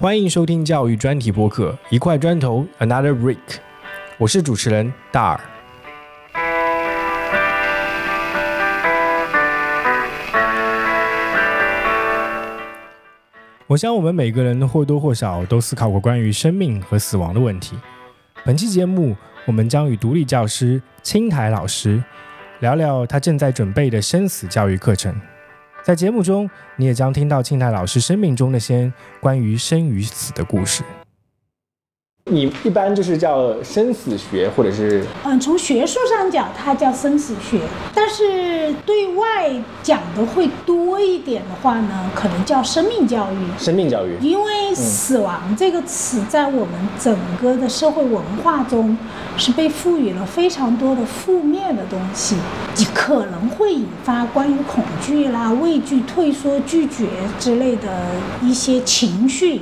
欢迎收听教育专题播客，一块砖头，Another Brick。我是主持人大耳。我想，我们每个人或多或少都思考过关于生命和死亡的问题。本期节目，我们将与独立教师青台老师聊聊他正在准备的生死教育课程。在节目中，你也将听到静泰老师生命中那些关于生与死的故事。你一般就是叫生死学，或者是嗯，从学术上讲，它叫生死学，但是对外讲的会多一点的话呢，可能叫生命教育。生命教育，因为死亡这个词在我们整个的社会文化中是被赋予了非常多的负面的东西，可能会引发关于恐惧啦、畏惧、退缩、拒绝之类的一些情绪。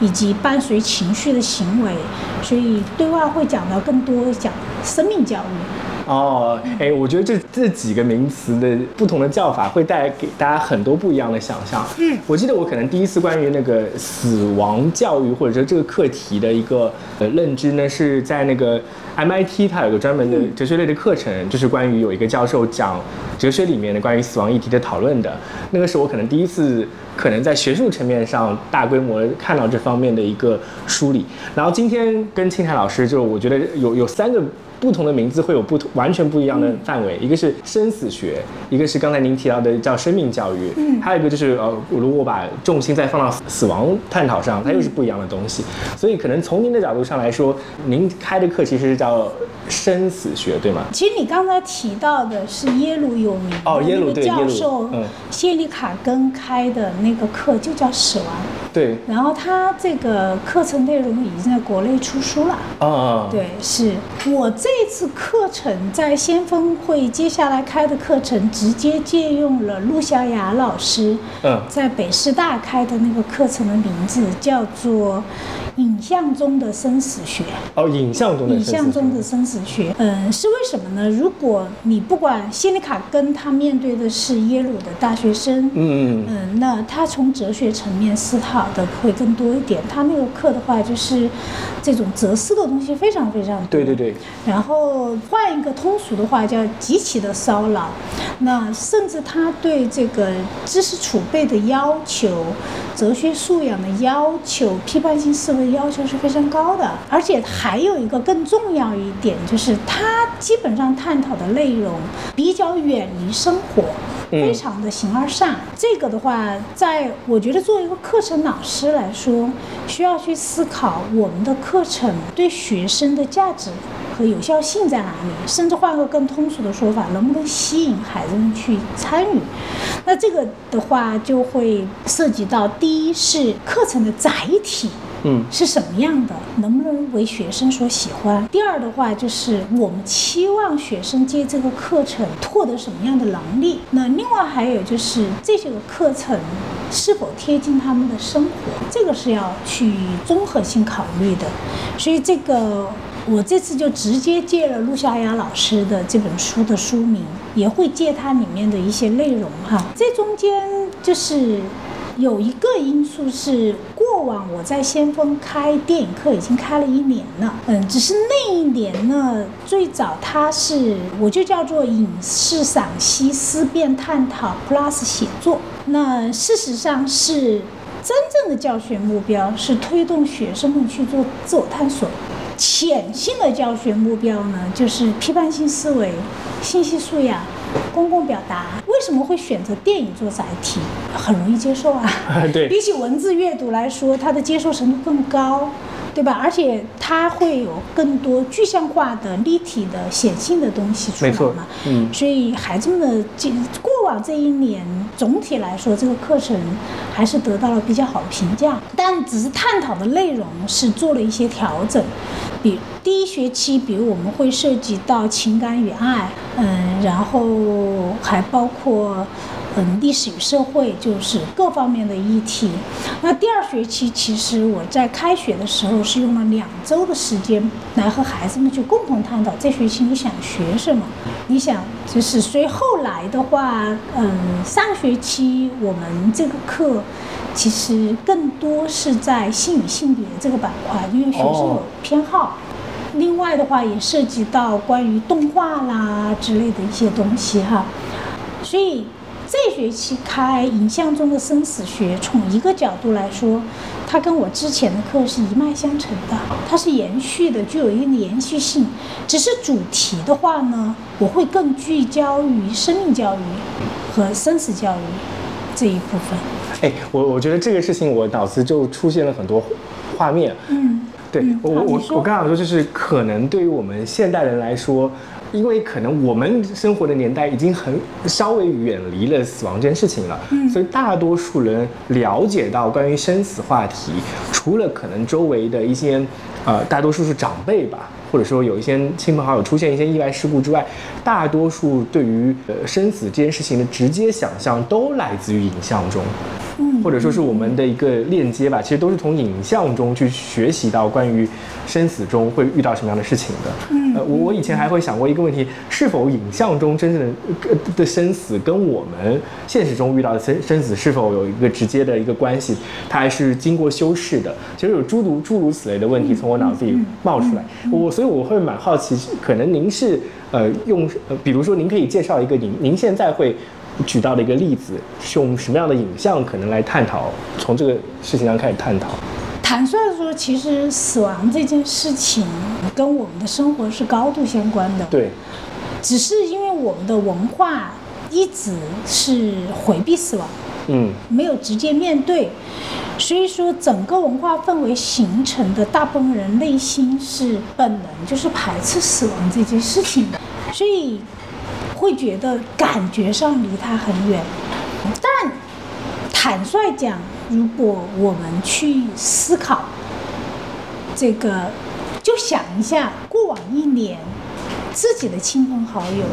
以及伴随情绪的行为，所以对外会讲到更多讲生命教育。哦，哎，我觉得这这几个名词的不同的叫法会带来给大家很多不一样的想象。嗯，我记得我可能第一次关于那个死亡教育或者说这个课题的一个呃认知呢，是在那个 MIT，它有个专门的哲学类的课程，就是关于有一个教授讲哲学里面的关于死亡议题的讨论的。那个是我可能第一次。可能在学术层面上大规模看到这方面的一个梳理，然后今天跟青海老师就我觉得有有三个。不同的名字会有不同完全不一样的范围，一个是生死学，一个是刚才您提到的叫生命教育，嗯，还有一个就是呃，如果把重心再放到死亡探讨上，它又是不一样的东西。所以可能从您的角度上来说，您开的课其实是叫生死学，对吗？其实你刚才提到的是耶鲁有名哦，耶鲁教授谢利卡根开的那个课就叫死亡，对。然后他这个课程内容已经在国内出书了，啊，对，是我。这次课程在先锋会接下来开的课程，直接借用了陆小雅老师在北师大开的那个课程的名字，叫做。影像中的生死学哦，影像中的影像中的生死学，嗯，是为什么呢？如果你不管谢利卡根他面对的是耶鲁的大学生，嗯嗯，那他从哲学层面思考的会更多一点。他那个课的话，就是这种哲思的东西非常非常多。对对对。然后换一个通俗的话，叫极其的骚扰。那甚至他对这个知识储备的要求、哲学素养的要求、批判性思维。要求是非常高的，而且还有一个更重要一点，就是它基本上探讨的内容比较远离生活，非常的形而上。这个的话，在我觉得作为一个课程老师来说，需要去思考我们的课程对学生的价值和有效性在哪里，甚至换个更通俗的说法，能不能吸引孩子们去参与？那这个的话，就会涉及到第一是课程的载体。嗯，是什么样的？能不能为学生所喜欢？第二的话，就是我们期望学生借这个课程获得什么样的能力？那另外还有就是这些个课程是否贴近他们的生活？这个是要去综合性考虑的。所以这个我这次就直接借了陆小雅老师的这本书的书名，也会借它里面的一些内容哈。这中间就是有一个因素是。过往我在先锋开电影课已经开了一年了，嗯，只是那一年呢，最早它是我就叫做影视赏析、思辨探讨 Plus 写作。那事实上是真正的教学目标是推动学生们去做自我探索，潜性的教学目标呢就是批判性思维、信息素养。公共表达为什么会选择电影做载体？很容易接受啊。对，比起文字阅读来说，它的接受程度更高，对吧？而且它会有更多具象化的、立体的、显性的东西出来嘛。嗯。所以孩子们的这过往这一年，总体来说，这个课程还是得到了比较好的评价。但只是探讨的内容是做了一些调整。比第一学期，比如我们会涉及到情感与爱，嗯，然后还包括，嗯历史与社会，就是各方面的议题。那第二学期其实我在开学的时候是用了两周的时间来和孩子们去共同探讨这学期你想学什么，你想就是所以后来的话，嗯，上学期我们这个课其实更多是在性与性别这个板块，因为学生有偏好。另外的话，也涉及到关于动画啦之类的一些东西哈，所以这学期开影像中的生死学，从一个角度来说，它跟我之前的课是一脉相承的，它是延续的，具有一定的延续性。只是主题的话呢，我会更聚焦于生命教育和生死教育这一部分。哎，我我觉得这个事情，我脑子就出现了很多画面。嗯。对我我我刚想说，就是可能对于我们现代人来说，因为可能我们生活的年代已经很稍微远离了死亡这件事情了，所以大多数人了解到关于生死话题，除了可能周围的一些，呃，大多数是长辈吧，或者说有一些亲朋好友出现一些意外事故之外，大多数对于呃生死这件事情的直接想象都来自于影像中。或者说是我们的一个链接吧，其实都是从影像中去学习到关于生死中会遇到什么样的事情的。嗯，呃，我我以前还会想过一个问题：是否影像中真正的的生死跟我们现实中遇到的生生死是否有一个直接的一个关系？它还是经过修饰的？其实有诸如诸如此类的问题从我脑子里冒出来。我所以我会蛮好奇，可能您是呃用呃，比如说您可以介绍一个您您现在会。举到的一个例子，是用什么样的影像可能来探讨？从这个事情上开始探讨。坦率的说，其实死亡这件事情跟我们的生活是高度相关的。对。只是因为我们的文化一直是回避死亡，嗯，没有直接面对，所以说整个文化氛围形成的大部分人内心是本能，就是排斥死亡这件事情的，所以。会觉得感觉上离他很远，但坦率讲，如果我们去思考这个，就想一下过往一年自己的亲朋好友、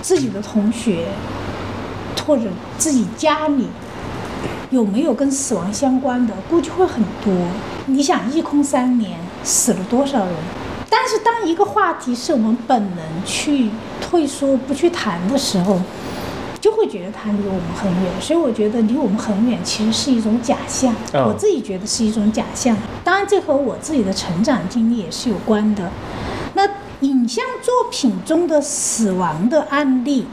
自己的同学或者自己家里有没有跟死亡相关的，估计会很多。你想，一空三年死了多少人？但是当一个话题是我们本能去。退缩不去谈的时候，就会觉得它离我们很远。所以我觉得离我们很远其实是一种假象。我自己觉得是一种假象。当然，这和我自己的成长经历也是有关的。那影像作品中的死亡的案例，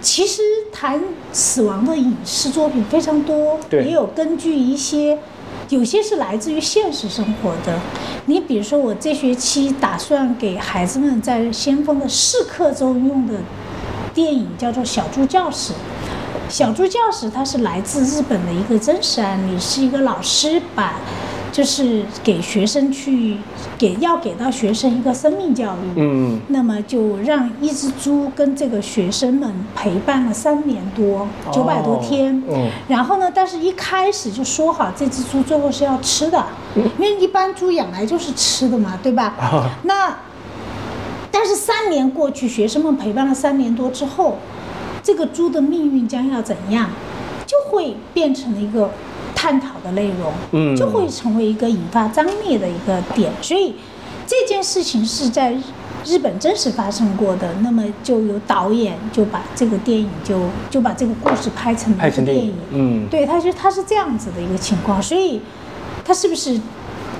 其实谈死亡的影视作品非常多，也有根据一些。有些是来自于现实生活的，你比如说，我这学期打算给孩子们在先锋的试课中用的电影叫做《小猪教室》。小猪教室它是来自日本的一个真实案例，是一个老师把。就是给学生去给要给到学生一个生命教育，嗯，那么就让一只猪跟这个学生们陪伴了三年多，九百多天，嗯，然后呢，但是一开始就说好这只猪最后是要吃的，因为一般猪养来就是吃的嘛，对吧？那但是三年过去，学生们陪伴了三年多之后，这个猪的命运将要怎样，就会变成了一个。探讨的内容，嗯，就会成为一个引发张力的一个点。所以这件事情是在日本真实发生过的。那么就有导演就把这个电影就就把这个故事拍成了一个电影。嗯，对，他就他是这样子的一个情况。所以他是不是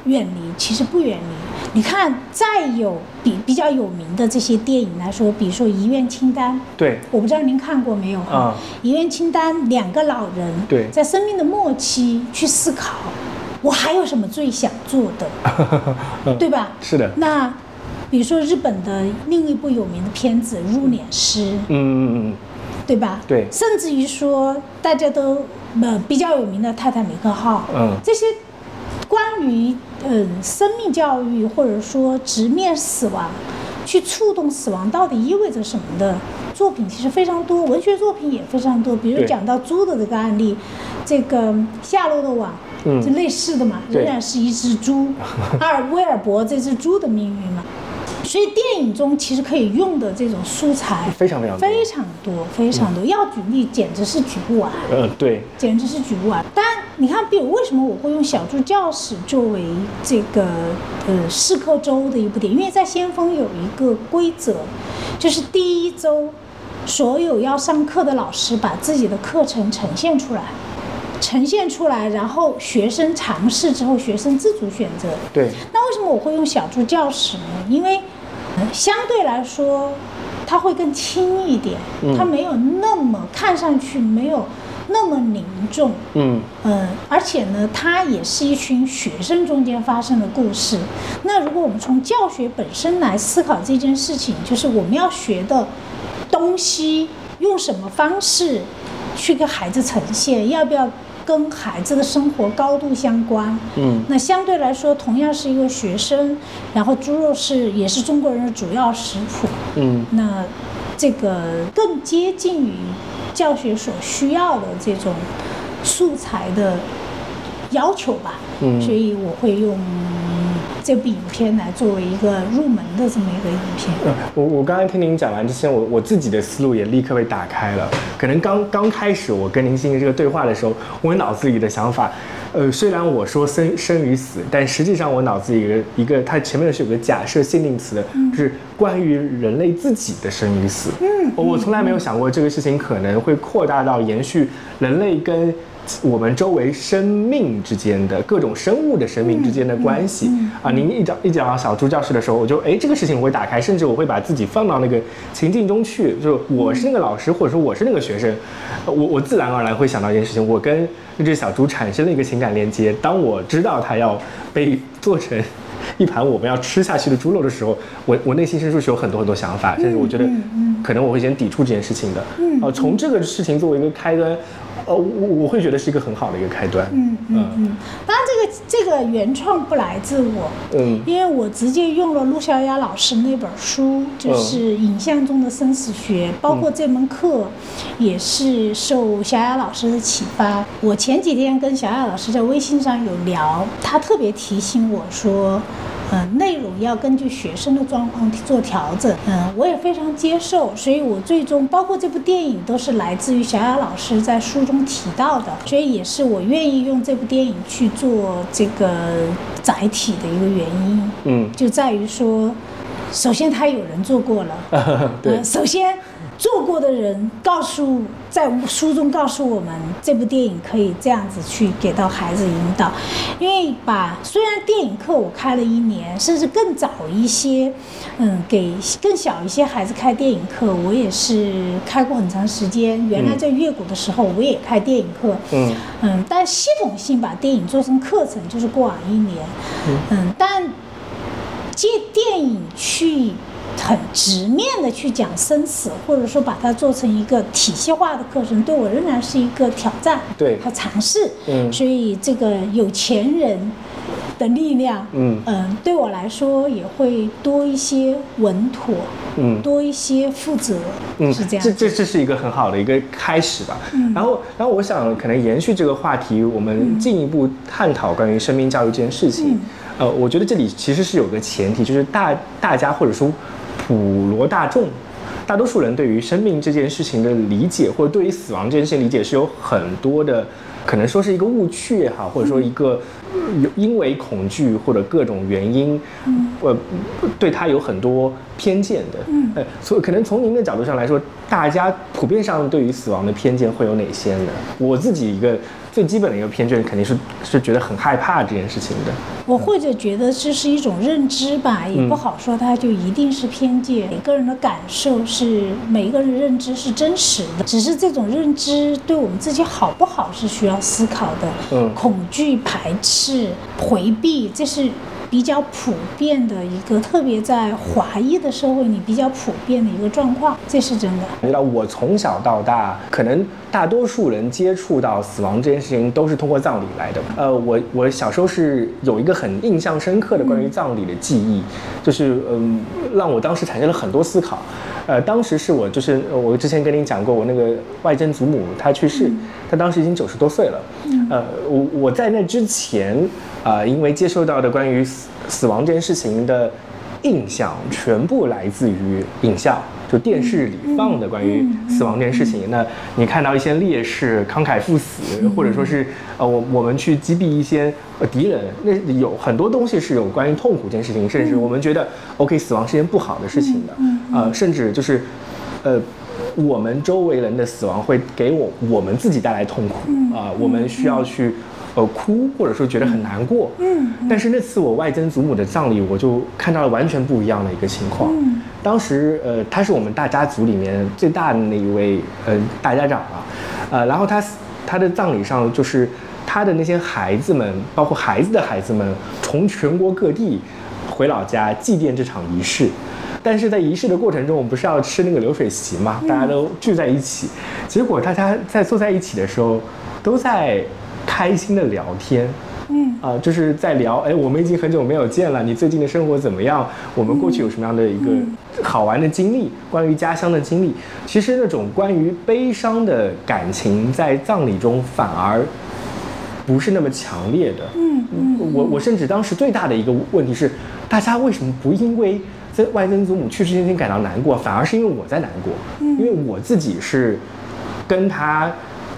远离？其实不远离。你看，再有比比较有名的这些电影来说，比如说《遗愿清单》，对，我不知道您看过没有哈？遗愿清单》两个老人对，在生命的末期去思考，我还有什么最想做的，对吧？是的。那比如说日本的另一部有名的片子《入殓师》，嗯嗯嗯，对吧？对。甚至于说大家都呃比较有名的《泰坦尼克号》，嗯，这些关于。嗯，生命教育或者说直面死亡，去触动死亡到底意味着什么的作品其实非常多，文学作品也非常多。比如讲到猪的这个案例，这个夏洛的网，就类似的嘛，仍然是一只猪，阿尔威尔伯这只猪的命运嘛。所以电影中其实可以用的这种素材非常非常多非常多，非常多，要举例简直是举不完。嗯，对，简直是举不完。但你看，比如为什么我会用《小猪教室》作为这个呃试课周的一部电影？因为在先锋有一个规则，就是第一周所有要上课的老师把自己的课程呈现出来，呈现出来，然后学生尝试之后，学生自主选择。对，那为什么我会用小助教室呢？因为、呃相对来说，它会更轻一点，嗯它没有那么看上去没有那么凝重。嗯，嗯，而且呢，它也是一群学生中间发生的故事。那如果我们从教学本身来思考这件事情，就是我们要学的东西，用什么方式去给孩子呈现，要不要跟孩子的生活高度相关？嗯，那相对来说，同样是一个学生，然后猪肉是也是中国人的主要食谱。嗯，那这个更接近于教学所需要的这种素材的要求吧。嗯所以我会用这部影片来作为一个入门的这么一个影片。呃我我刚才听您讲完之前，我我自己的思路也立刻被打开了。可能刚刚开始我跟您进行这个对话的时候，我脑子里的想法，呃，虽然我说生生与死，但实际上我脑子里一个一个，它前面是有个假设限定词的，就是关于人类自己的生与死。嗯，我我从来没有想过这个事情可能会扩大到延续人类跟。我们周围生命之间的各种生物的生命之间的关系、啊，您一讲一讲到小猪教室的时候，我就哎这个事情我会打开，甚至我会把自己放到那个情境中去，就是我是那个老师，或者说我是那个学生，呃我我自然而然会想到一件事情，我跟那只小猪产生了一个情感连接。当我知道它要被做成一盘我们要吃下去的猪肉的时候，我 我内心深处是有很多很多想法，甚至我觉得可能我会先抵触这件事情的。嗯，呃，从这个事情作为一个开端，呃，我我会觉得是一个很好的一个开端。嗯嗯嗯，当然这个这个原创不来自我，嗯因为我直接用了陆小雅老师那本书，就是《影像中的生死学》，包括这门课也是受小雅老师的启发。我前几天跟小雅老师在微信上有聊，她特别提醒我说。嗯，内容要根据学生的状况做调整。嗯，我也非常接受，所以我最终包括这部电影都是来自于小雅老师在书中提到的，所以也是我愿意用这部电影去做这个载体的一个原因。嗯，就在于说，首先他有人做过了，对呃首先做过的人告诉在书中告诉我们，这部电影可以这样子去给到孩子引导，因为把虽然电影课我开了一年，甚至更早一些，嗯，给更小一些孩子开电影课，我也是开过很长时间。原来在乐谷的时候，我也开电影课，嗯嗯，但系统性把电影做成课程，就是过往一年，嗯，但借电影去很直面的去讲生死，或者说把它做成一个体系化的课程，对我仍然是一个挑战对。和尝试。嗯。所以这个有钱人的力量，嗯。嗯，对我来说也会多一些稳妥，嗯。多一些负责，嗯，是这样。这这这是一个很好的一个开始吧。嗯。然后，然后我想可能延续这个话题，我们进一步探讨关于生命教育这件事情。呃，我觉得这里其实是有个前提，就是大大家或者说普罗大众。大多数人对于生命这件事情的理解，或者对于死亡这件事情理解，是有很多的，可能说是一个误区也好，或者说一个呃有因为恐惧或者各种原因，呃，对他有很多偏见的。嗯呃，所以可能从您的角度上来说，大家普遍上对于死亡的偏见会有哪些呢？我自己一个最基本的一个偏见，肯定是是觉得很害怕这件事情的。我或者觉得这是一种认知吧，也不好说它就一定是偏见。每个人的感受是每一个人的认知是真实的，只是这种认知对我们自己好不好是需要思考的。嗯恐惧、排斥、回避，这是比较普遍的一个，特别在华裔的社会里比较普遍的一个状况，这是真的。你知道我从小到大，可能大多数人接触到死亡这件事情都是通过葬礼来的。呃，我我小时候是有一个很印象深刻的关于葬礼的记忆，就是嗯，让我当时产生了很多思考。呃，当时是我就是呃我之前跟您讲过，我那个外曾祖母她去世，她当时已经九十多岁了。嗯呃，我我在那之前啊、因为接受到的关于死死亡这件事情的。印象全部来自于影像，就电视里放的关于死亡这件事情。那你看到一些烈士慷慨赴死，或者说是呃，我我们去击毙一些呃敌人，那有很多东西是有关于痛苦这件事情，甚至我们觉得 OK 死亡是件不好的事情的，呃，甚至就是呃。我们周围人的死亡会给我我们自己带来痛苦啊，我们需要去呃哭，或者说觉得很难过。嗯，但是那次我外曾祖母的葬礼，我就看到了完全不一样的一个情况。嗯，当时呃，他是我们大家族里面最大的那一位呃大家长啊，呃，然后他他的葬礼上就是他的那些孩子们，包括孩子的孩子们，从全国各地回老家祭奠这场仪式。但是在仪式的过程中，我们不是要吃那个流水席嘛？大家都聚在一起，结果大家在坐在一起的时候，都在开心的聊天，嗯啊，就是在聊，哎，我们已经很久没有见了，你最近的生活怎么样？我们过去有什么样的一个好玩的经历？关于家乡的经历，其实那种关于悲伤的感情，在葬礼中反而不是那么强烈的。嗯嗯，我我甚至当时最大的一个问题是，大家为什么不因为？在外曾祖母去世那天感到难过，反而是因为我在难过，因为我自己是跟他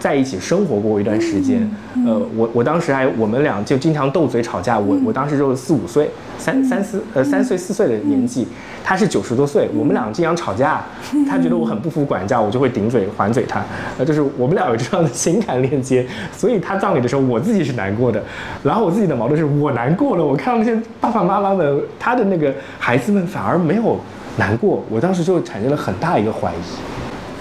在一起生活过一段时间。呃，我我当时还我们俩就经常斗嘴吵架。我我当时就四五岁，三三四呃三岁四岁的年纪，他是九十多岁，我们俩经常吵架。他觉得我很不服管教，我就会顶嘴还嘴他。呃，就是我们俩有这样的情感链接，所以他葬礼的时候，我自己是难过的。然后我自己的矛盾是我难过了，我看到那些爸爸妈妈们，他的那个孩子们反而没有难过，我当时就产生了很大一个怀疑。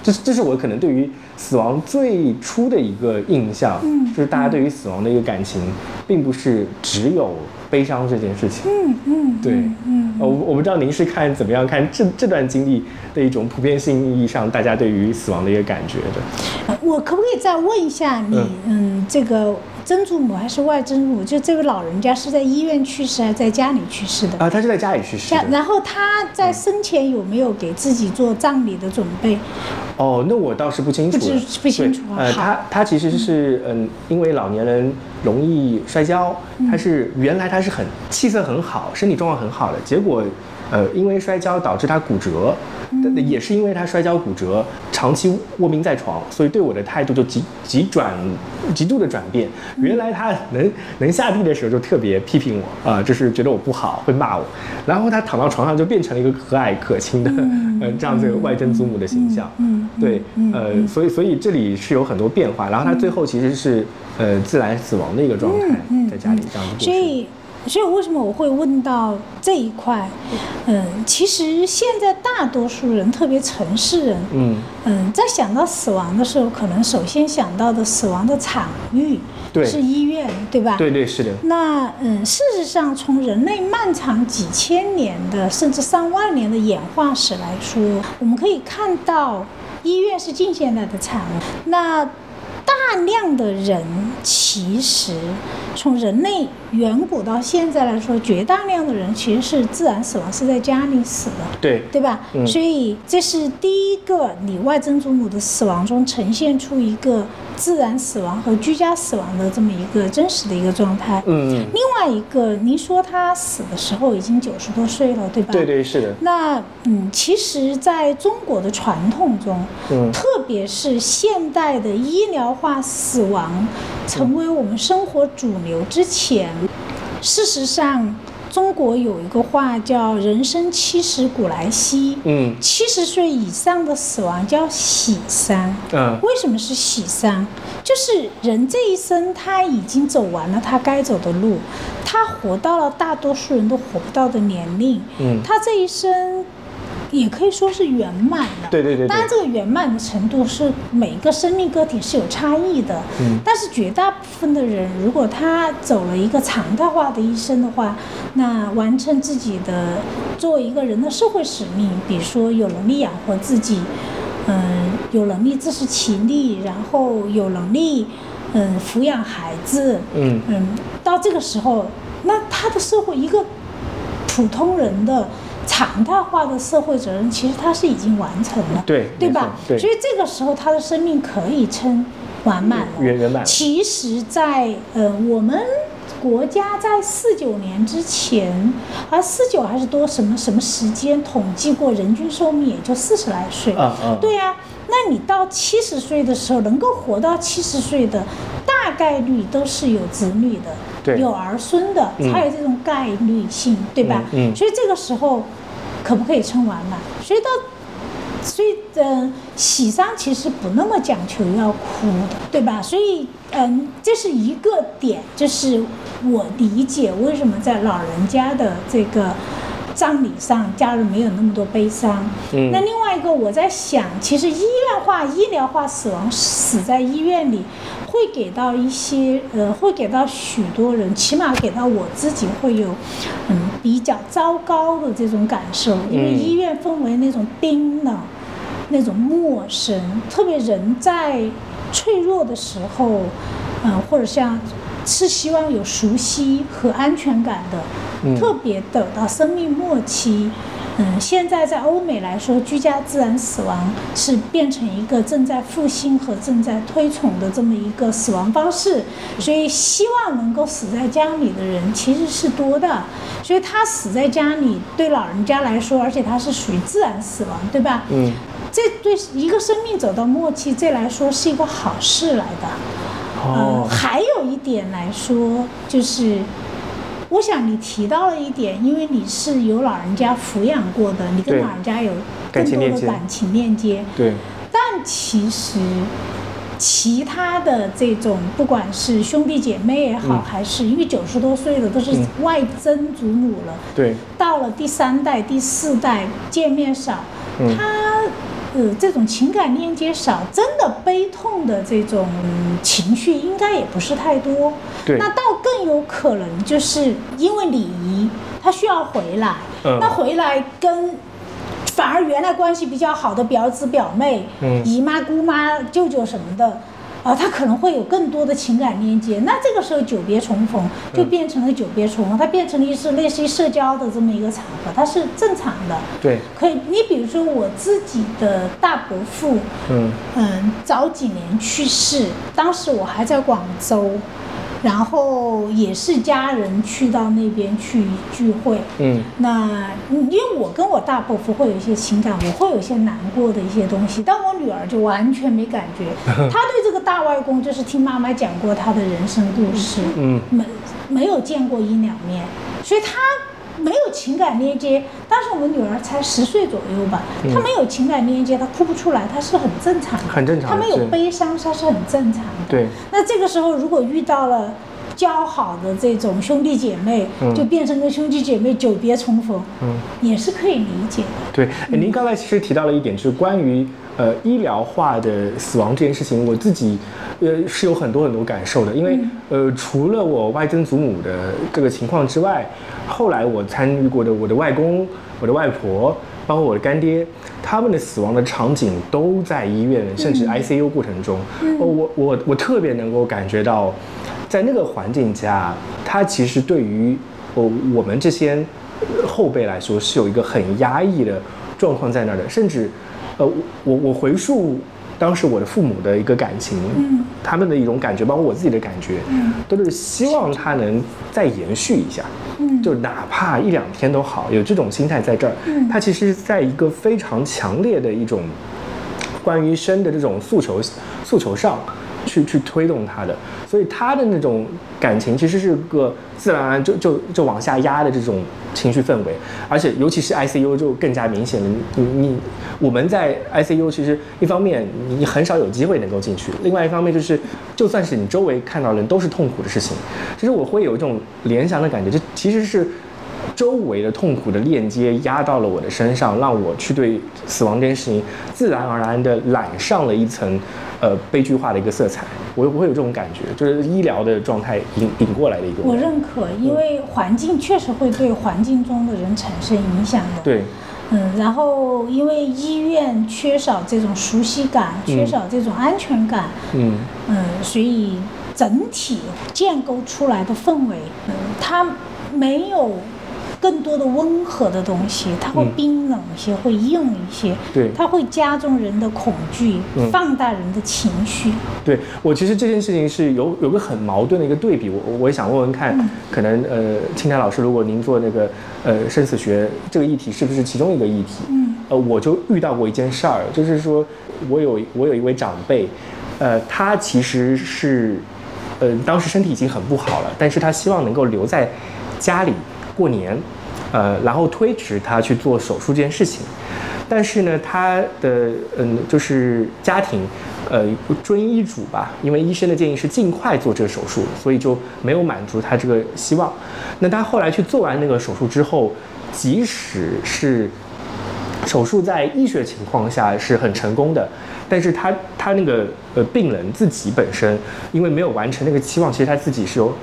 这这是我可能对于。死亡最初的一个印象，嗯，就是大家对于死亡的一个感情，并不是只有悲伤这件事情，嗯嗯，对，嗯，我我不知道您是看怎么样看这这段经历的一种普遍性意义上，大家对于死亡的一个感觉的。我可不可以再问一下你，嗯，这个。曾祖母还是外曾祖母？就这位老人家是在医院去世还是在家里去世的？啊，他是在家里去世。然后他在生前有没有给自己做葬礼的准备？哦，那我倒是不清楚。不不清楚啊。呃，他他其实是嗯，因为老年人容易摔跤，他是原来他是很气色很好，身体状况很好的，结果。呃，因为摔跤导致他骨折，也是因为他摔跤骨折，长期卧病在床，所以对我的态度就急急转极度的转变。原来他能能下地的时候就特别批评我啊，就是觉得我不好，会骂我。然后他躺到床上就变成了一个和蔼可亲的，嗯，这样子外曾祖母的形象。嗯，对，呃，所以所以这里是有很多变化。然后他最后其实是呃自然死亡的一个状态，在家里这样子过世。所以为什么我会问到这一块？嗯，其实现在大多数人，特别城市人，嗯嗯，在想到死亡的时候，可能首先想到的死亡的场域是医院，对吧？对对是的。那嗯，事实上，从人类漫长几千年的甚至上万年的演化史来说，我们可以看到，医院是近现代的产物。那大量的人其实从人类远古到现在来说，绝大量的人其实是自然死亡，是在家里死的，对对吧？所以这是第一个，你外曾祖母的死亡中呈现出一个。自然死亡和居家死亡的这么一个真实的一个状态。嗯。另外一个，您说他死的时候已经九十多岁了，对吧？对对是的。那嗯，其实在中国的传统中，嗯，特别是现代的医疗化死亡成为我们生活主流之前，事实上。中国有一个话叫“人生七十古来稀”，嗯，七十岁以上的死亡叫喜丧，嗯，为什么是喜丧？就是人这一生他已经走完了他该走的路，他活到了大多数人都活不到的年龄，嗯，他这一生。也可以说是圆满的，对对对。当然，这个圆满的程度是每一个生命个体是有差异的。嗯。但是绝大部分的人，如果他走了一个常态化的一生的话，那完成自己的作为一个人的社会使命，比如说有能力养活自己，嗯，有能力自食其力，然后有能力，嗯，抚养孩子，嗯嗯，到这个时候，那他的社会一个普通人的。常态化的社会责任，其实他是已经完成了，对对吧？对，所以这个时候他的生命可以称完满了。圆圆满。其实，在呃我们国家在四九年之前，啊四九还是多什么什么时间统计过，人均寿命也就四十来岁。啊啊对呀、那你到七十岁的时候，能够活到七十岁的，大概率都是有子女的，对有儿孙的，嗯才有这种概率性，对吧？嗯嗯所以这个时候可不可以称完了？所以到所以，嗯，喜丧其实不那么讲求要哭的，对吧？所以，嗯，这是一个点，就是我理解为什么在老人家的这个葬礼上，家人没有那么多悲伤。嗯那另外一个，我在想，其实医院化、医疗化死亡，死在医院里，会给到一些，呃，会给到许多人，起码给到我自己会有，嗯，比较糟糕的这种感受，因为嗯医院氛围那种冰冷。那种陌生，特别人在脆弱的时候，嗯、或者像是希望有熟悉和安全感的，嗯特别等到生命末期。嗯，现在在欧美来说，居家自然死亡是变成一个正在复兴和正在推崇的这么一个死亡方式，所以希望能够死在家里的人其实是多的，所以他死在家里对老人家来说，而且他是属于自然死亡，对吧？嗯这对一个生命走到末期，这来说是一个好事来的。哦。呃，还有一点来说，就是我想你提到了一点，因为你是有老人家抚养过的，你跟老人家有更多的感情链接。对但其实其他的这种，不管是兄弟姐妹也好，嗯。还是因为九十多岁了，都是嗯。外曾祖母了，对。到了第三代、第四代见面少，嗯他呃这种情感链接少，真的悲痛的这种嗯情绪应该也不是太多。对那倒更有可能就是因为礼仪，他需要回来，嗯那回来跟。反而原来关系比较好的表姊表妹、嗯姨妈姑妈、舅舅什么的，啊，他可能会有更多的情感链接。那这个时候久别重逢就嗯变成了久别重逢，它变成了一次类似于社交的这么一个场合，它是正常的。对可以，你比如说我自己的大伯父，嗯嗯，早几年去世，当时我还在广州，然后也是家人去到那边去聚会。嗯那嗯因为我跟我大伯父会有一些情感，我会有一些难过的一些东西，但我女儿就完全没感觉。她对这个大外公就是听妈妈讲过她的人生故事，嗯没没有见过一两面，所以她没有情感链接。当时我们女儿才十岁左右吧，嗯她没有情感链接，她哭不出来，她是很正常的，很正常她没有悲伤，她是很正常的。对那这个时候如果遇到了交好的这种兄弟姐妹，嗯。就变成跟兄弟姐妹久别重逢，嗯。也是可以理解的。对，诶您刚才其实提到了一点，就是关于呃医疗化的死亡这件事情，我自己呃是有很多很多感受的，因为、呃除了我外曾祖母的这个情况之外，后来我参与过的我的外公、我的外婆，包括我的干爹，他们的死亡的场景都在医院，甚至 ICU 过程中，哦我我我特别能够感觉到，在那个环境下，他其实对于哦我们这些呃后辈来说是有一个很压抑的状况在那儿的，甚至，呃，我我回溯当时我的父母的一个感情，嗯。他们的一种感觉，包括我自己的感觉，嗯。都是希望他能再延续一下，嗯。就哪怕一两天都好，有这种心态在这儿，嗯。它其实在一个非常强烈的一种关于生的这种诉求诉求上去去推动他的，所以他的那种感情其实是个自然而然就就就往下压的这种情绪氛围，而且尤其是 ICU 就更加明显了。你你我们在 ICU 其实一方面你很少有机会能够进去，另外一方面就是就算是你周围看到人都是痛苦的事情，其实我会有一种联想的感觉，就其实是。周围的痛苦的链接压到了我的身上，让我去对死亡这件事情自然而然地染上了一层，呃，悲剧化的一个色彩。我我会有这种感觉，就是医疗的状态引引过来的一个。我认可，因为环境确实会对环境中的人产生影响的。对，嗯，然后因为医院缺少这种熟悉感，缺少这种安全感，嗯嗯，所以整体建构出来的氛围，嗯，它没有更多的温和的东西，它会嗯冰冷一些，会硬一些，对它会加重人的恐惧，嗯放大人的情绪。对我其实这件事情是有有个很矛盾的一个对比，我我我也想问问看，嗯可能呃，青台老师，如果您做那个呃生死学这个议题，是不是其中一个议题？嗯呃，我就遇到过一件事儿，就是说我有我有一位长辈，呃，他其实是呃当时身体已经很不好了，但是他希望能够留在家里过年，呃，然后推迟他去做手术这件事情。但是呢，他的嗯，就是家庭，呃，遵医嘱吧，因为医生的建议是尽快做这个手术，所以就没有满足他这个希望。那他后来去做完那个手术之后，即使是手术在医学情况下是很成功的，但是他他那个呃病人自己本身，因为没有完成那个期望，其实他自己是有，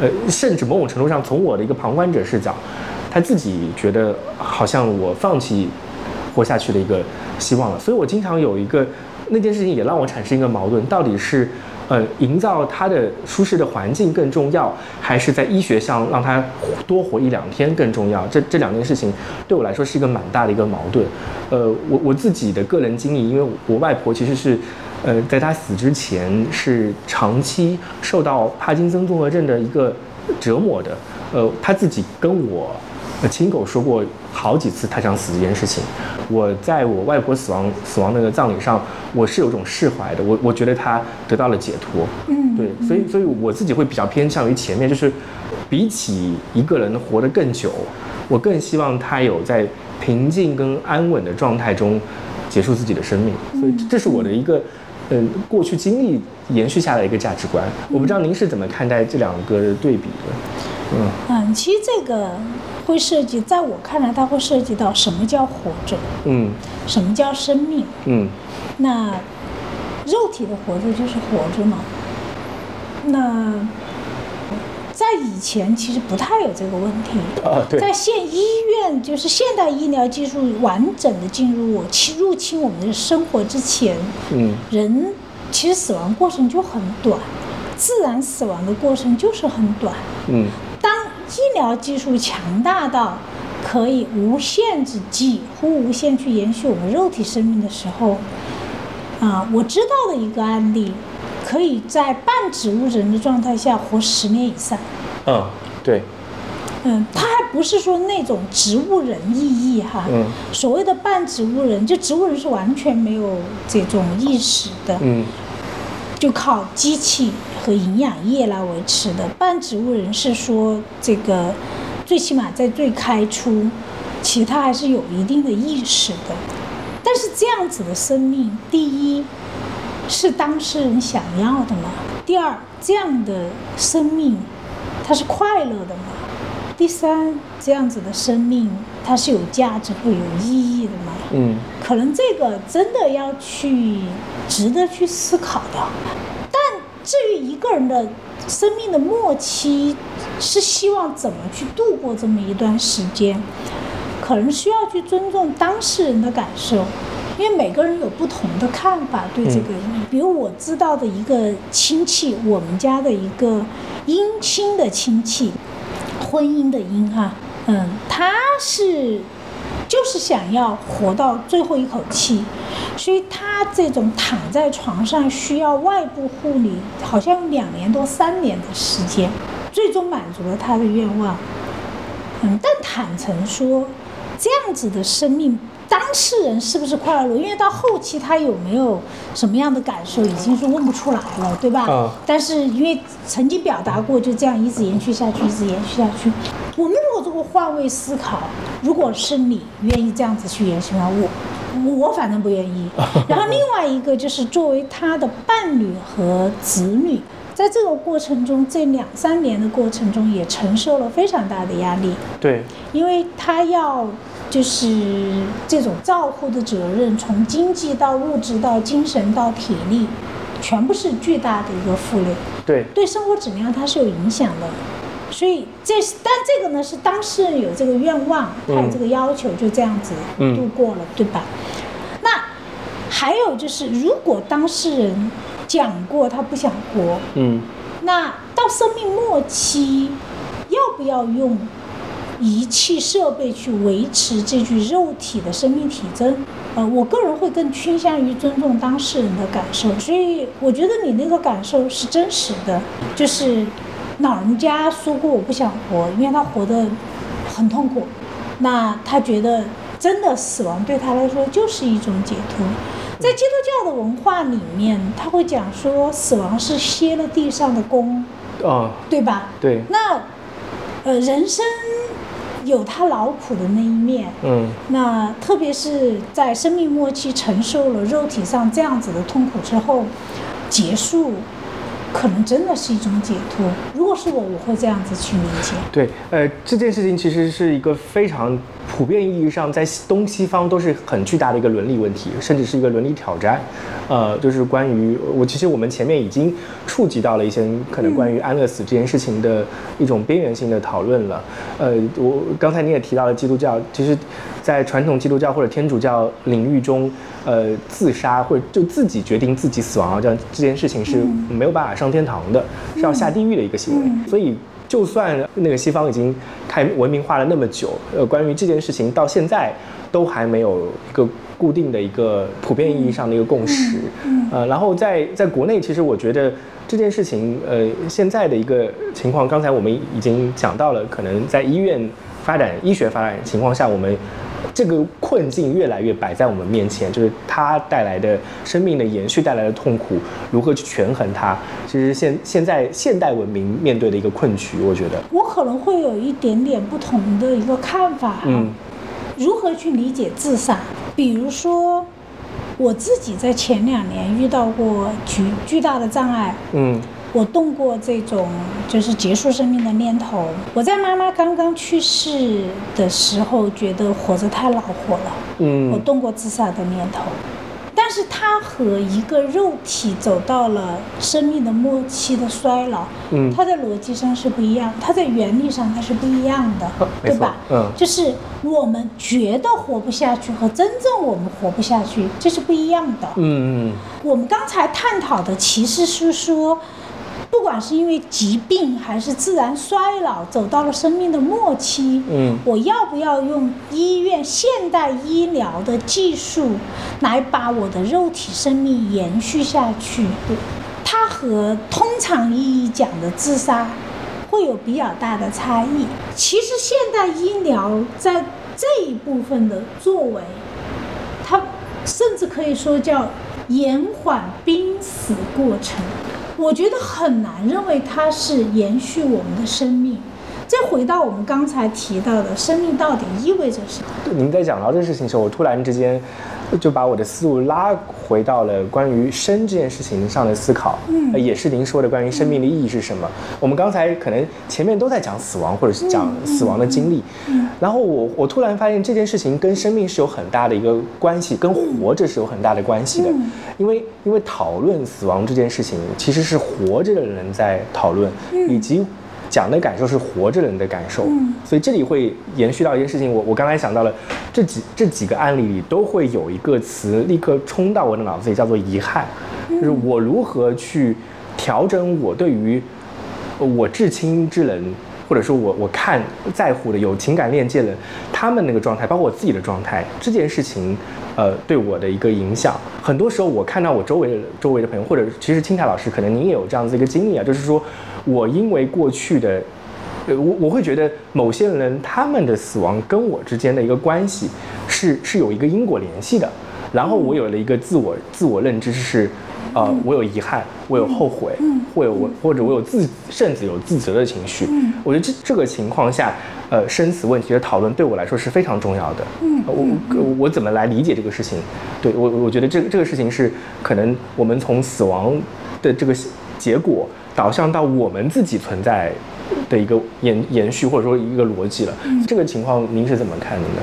呃，甚至某种程度上，从我的一个旁观者视角，他自己觉得好像我放弃活下去的一个希望了。所以我经常有一个那件事情也让我产生一个矛盾，到底是呃营造他的舒适的环境更重要，还是在医学上让他多活一两天更重要？这这两件事情对我来说是一个蛮大的一个矛盾。呃，我我自己的个人经历，因为我外婆其实是。呃，在他死之前是长期受到帕金森综合症的一个折磨的。呃，他自己跟我呃亲口说过好几次他想死这件事情。我在我外婆死亡死亡那个葬礼上，我是有种释怀的。我我觉得他得到了解脱。嗯，对，所以所以我自己会比较偏向于前面，就是比起一个人活得更久，我更希望他有在平静跟安稳的状态中结束自己的生命。所以这是我的一个。嗯，过去经历延续下来一个价值观，我不知道您是怎么看待这两个对比的？嗯嗯，其实这个会涉及，在我看来，它会涉及到什么叫活着，嗯什么叫生命。嗯那肉体的活着就是活着嘛。那在以前其实不太有这个问题。啊，对，在现医院，就是现代医疗技术完整的进入我侵入侵我们的生活之前，嗯人其实死亡过程就很短，自然死亡的过程就是很短。嗯当医疗技术强大到可以无限制、几乎无限去延续我们肉体生命的时候，啊，我知道的一个案例，可以在半植物人的状态下活十年以上。嗯，对，嗯，他还不是说那种植物人意义哈，嗯所谓的半植物人，就植物人是完全没有这种意识的，嗯就靠机器和营养液来维持的。半植物人是说这个，最起码在最开初，其实他还是有一定的意识的。但是这样子的生命，第一是当事人想要的吗？第二，这样的生命它是快乐的吗？第三，这样子的生命它是有价值和有意义的吗？嗯可能这个真的要去值得去思考的。但至于一个人的生命的末期是希望怎么去度过这么一段时间，可能需要去尊重当事人的感受，因为每个人有不同的看法对这个。比如我知道的一个亲戚，我们家的一个姻亲的亲戚，婚姻的姻哈，嗯，他是就是想要活到最后一口气，所以他这种躺在床上需要外部护理，好像两年多三年的时间，最终满足了他的愿望。嗯，但坦诚说，这样子的生命，当事人是不是快乐？因为到后期他有没有什么样的感受，已经是问不出来了，对吧？嗯但是因为曾经表达过，就这样一直延续下去，一直延续下去。我们如果做过换位思考，如果是你愿意这样子去延续吗？我。我反正不愿意。然后另外一个就是作为他的伴侣和子女，在这个过程中，这两三年的过程中，也承受了非常大的压力。对，因为他要就是这种照护的责任，从经济到物质到精神到体力，全部是巨大的一个负累，对，对生活质量它是有影响的。所以这是，但这个呢是当事人有这个愿望，他有这个要求，就这样子嗯度过了，对吧？那还有就是，如果当事人讲过他不想活，嗯那到生命末期，要不要用仪器设备去维持这具肉体的生命体征。呃，我个人会更倾向于尊重当事人的感受，所以我觉得你那个感受是真实的，就是老人家说过我不想活，因为他活得很痛苦，那他觉得真的死亡对他来说就是一种解脱。在基督教的文化里面，他会讲说死亡是歇了地上的功，哦，对吧？对，那呃，人生有他劳苦的那一面，嗯那特别是在生命末期承受了肉体上这样子的痛苦之后，结束，可能真的是一种解脱。如果是我，我会这样子去理解。对，呃，这件事情其实是一个非常普遍意义上，在东西方都是很巨大的一个伦理问题，甚至是一个伦理挑战。呃，就是关于我，其实我们前面已经触及到了一些可能关于安乐死这件事情的一种边缘性的讨论了。呃，我刚才你也提到了基督教，其实，在传统基督教或者天主教领域中，呃，自杀或者就自己决定自己死亡啊，这样这件事情是没有办法上天堂的，是要下地狱的一个行为。所以，就算那个西方已经开文明化了那么久，呃，关于这件事情到现在都还没有一个固定的一个普遍意义上的一个共识。呃，然后在在国内，其实我觉得这件事情，呃，现在的一个情况，刚才我们已经讲到了，可能在医院发展、医学发展情况下，我们。这个困境越来越摆在我们面前，就是它带来的生命的延续带来的痛苦，如何去权衡它？其实现现在现代文明面对的一个困局，我觉得，我可能会有一点点不同的一个看法。嗯如何去理解自杀？比如说，我自己在前两年遇到过巨巨大的障碍，嗯我动过这种就是结束生命的念头。我在妈妈刚刚去世的时候，觉得活着太恼火了，嗯我嗯动过自杀的念头。但是它和一个肉体走到了生命的末期的衰老，嗯它在逻辑上是不一样，它在原理上它是不一样的，对吧？嗯就是我们觉得活不下去和真正我们活不下去，这是不一样的。嗯嗯我们刚才探讨的其实是说，不管是因为疾病还是自然衰老，走到了生命的末期，嗯我要不要用医院现代医疗的技术来把我的肉体生命延续下去？它和通常意义讲的自杀会有比较大的差异。其实现代医疗在这一部分的作为，它甚至可以说叫延缓濒死过程。我觉得很难认为它是延续我们的生命。再回到我们刚才提到的，生命到底意味着什么？您在讲到这个事情的时候，我突然之间就把我的思路拉回到了关于生这件事情上的思考，嗯。呃也是您说的关于生命的意义是什么。我们刚才可能前面都在讲死亡，或者是讲死亡的经历，嗯。然后我我突然发现这件事情跟生命是有很大的一个关系，跟活着是有很大的关系的，嗯。因为因为讨论死亡这件事情，其实是活着的人在讨论，嗯。以及。讲的感受是活着人的感受，嗯。所以这里会延续到一件事情，我我刚才想到了这几这几个案例里都会有一个词立刻冲到我的脑子里，叫做遗憾，就是我如何去调整我对于呃我至亲之人，或者说我我看在乎的有情感链接的人，他们那个状态，包括我自己的状态，这件事情，呃，对我的一个影响。很多时候，我看到我周围的周围的朋友，或者其实青凯老师，可能您也有这样子一个经历啊，就是说我因为过去的。呃，我我会觉得某些人他们的死亡跟我之间的一个关系是是有一个因果联系的，然后我有了一个自我自我认知是，呃，我有遗憾，我有后悔，或者我或者我有自甚至有自责的情绪。我觉得这这个情况下，呃，生死问题的讨论对我来说是非常重要的。嗯呃我我我怎么来理解这个事情？对我我觉得这个这个事情是可能我们从死亡的这个结果导向到我们自己存在的一个延延续或者说一个逻辑了。这个情况您是怎么看的呢？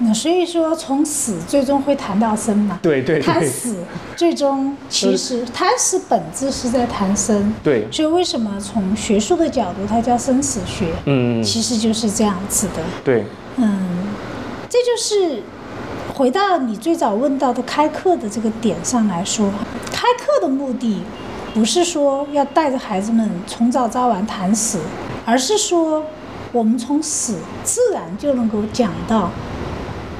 那所以说，从死最终会谈到生嘛？对对对谈死最终其实谈死本质是在谈生。对，所以为什么从学术的角度它叫生死学？嗯，其实就是这样子的。对，嗯，这就是回到你最早问到的开课的这个点上来说，开课的目的不是说要带着孩子们从早到晚谈死，而是说我们从死自然就能够讲到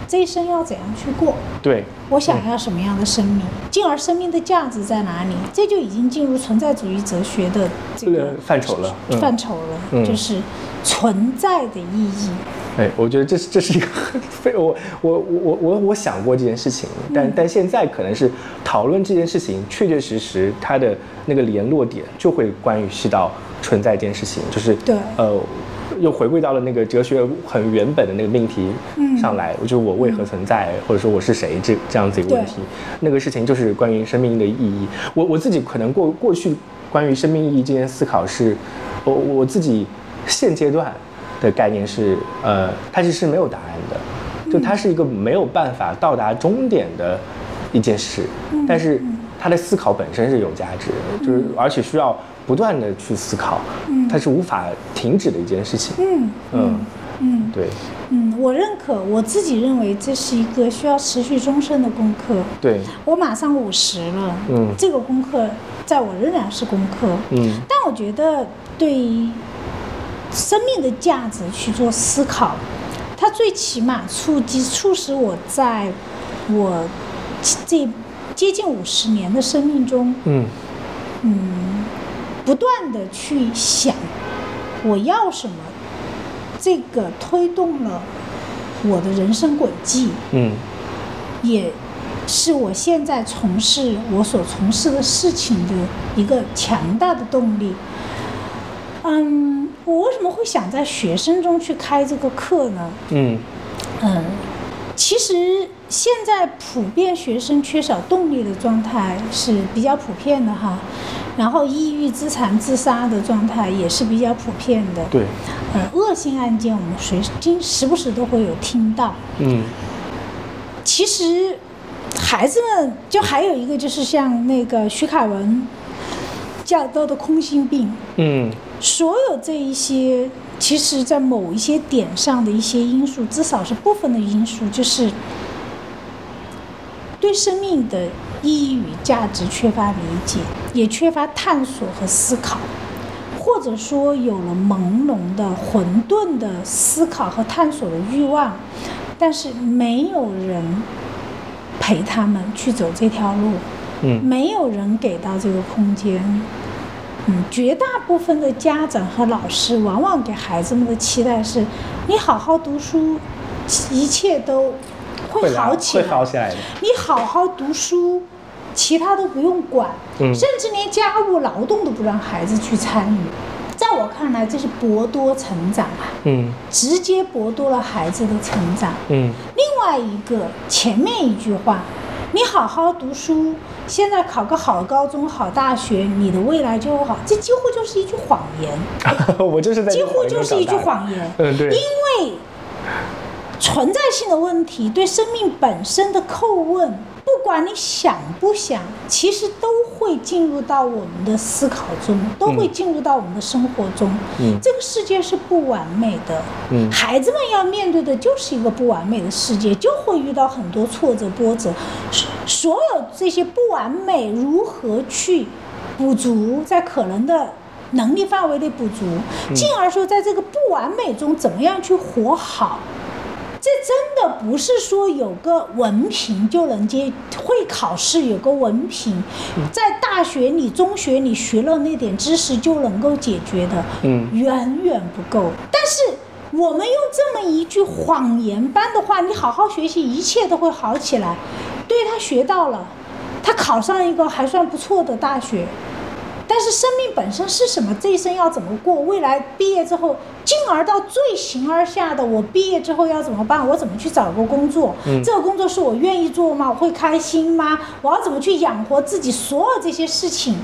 这一生要怎样去过。对，我想要什么样的生命，进而生命的价值在哪里？这就已经进入存在主义哲学的这个呃范畴了嗯范畴了，嗯就是存在的意义。哎，我觉得这是这是一个很 非我我我我我想过这件事情，但但现在可能是讨论这件事情，确确实实它的那个联络点就会关于系到存在这件事情，就是对。呃，又回归到了那个哲学很原本的那个命题嗯上来，就是我为何存在，或者说我是谁这这样子一个问题，那个事情就是关于生命的意义。我我自己可能过过去关于生命意义这件思考是，我我自己现阶段的概念是，呃，它其实是没有答案的，就它是一个没有办法到达终点的一件事，但是它的思考本身是有价值的，就是而且需要不断的去思考，它是无法停止的一件事情。嗯嗯，嗯对。嗯，我认可，我自己认为这是一个需要持续终身的功课。对，我马上五十了，嗯。这个功课在我仍然是功课，嗯。但我觉得对于生命的价值去做思考，它最起码触及促使我在我这接近五十年的生命中，嗯。嗯，不断的去想我要什么，这个推动了我的人生轨迹，嗯。也是我现在从事我所从事的事情的一个强大的动力。嗯，我为什么会想在学生中去开这个课呢？嗯嗯，其实现在普遍学生缺少动力的状态是比较普遍的哈，然后抑郁、自残、自杀的状态也是比较普遍的。对，呃，恶性案件我们随经时不时都会有听到。嗯其实孩子们就还有一个就是像那个徐凯文讲到的空心病，嗯所有这一些，其实在某一些点上的一些因素，至少是部分的因素，就是对生命的意义与价值缺乏理解，也缺乏探索和思考，或者说有了朦胧的、混沌的思考和探索的欲望，但是没有人陪他们去走这条路。嗯没有人给到这个空间。嗯，绝大部分的家长和老师往往给孩子们的期待是：你好好读书，一切都会好起来。会好起来的。你好好读书，其他都不用管，嗯甚至连家务劳动都不让孩子去参与。在我看来，这是剥夺成长啊，嗯直接剥夺了孩子的成长。嗯另外一个前面一句话，你好好读书，现在考个好高中、好大学，你的未来就会好。这几乎就是一句谎言，我就是在几乎就是一句。谎言。嗯，对，因为存在性的问题对生命本身的叩问，不管你想不想，其实都会进入到我们的思考中，都会进入到我们的生活中。嗯这个世界是不完美的，嗯孩子们要面对的就是一个不完美的世界，就会遇到很多挫折波折。所所有这些不完美，如何去补足，在可能的能力范围内补足，进而说在这个不完美中怎么样去活好。这真的不是说有个文凭就能接，会考试有个文凭，在大学里、中学里学了那点知识就能够解决的，嗯远远不够。但是我们用这么一句谎言般的话，你好好学习，一切都会好起来。对他学到了，他考上一个还算不错的大学，但是生命本身是什么？这一生要怎么过？未来毕业之后，进而到最形而下的，我毕业之后要怎么办？我怎么去找个工作？嗯这个工作是我愿意做吗？我会开心吗？我要怎么去养活自己？所有这些事情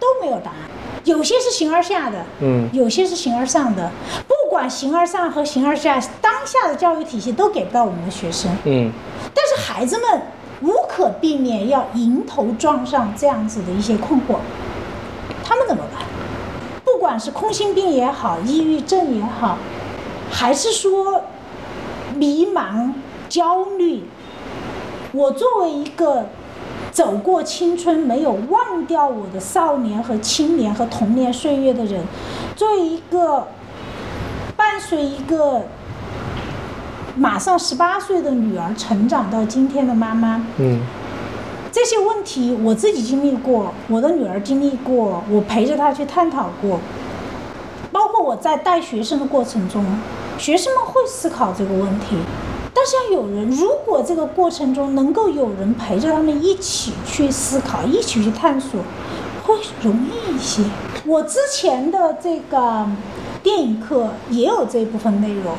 都没有答案。有些是形而下的，嗯有些是形而上的。不管形而上和形而下，当下的教育体系都给不到我们的学生。嗯但是孩子们无可避免要迎头撞上这样子的一些困惑，他们怎么办？不管是空心病也好，抑郁症也好，还是说迷茫、焦虑，我作为一个走过青春、没有忘掉我的少年和青年和童年岁月的人，作为一个伴随一个马上十八岁的女儿成长到今天的妈妈，嗯这些问题我自己经历过，我的女儿经历过，我陪着她去探讨过。包括我在带学生的过程中，学生们会思考这个问题，但是要有人，如果这个过程中能够有人陪着他们一起去思考，一起去探索，会容易一些。我之前的这个电影课也有这部分内容，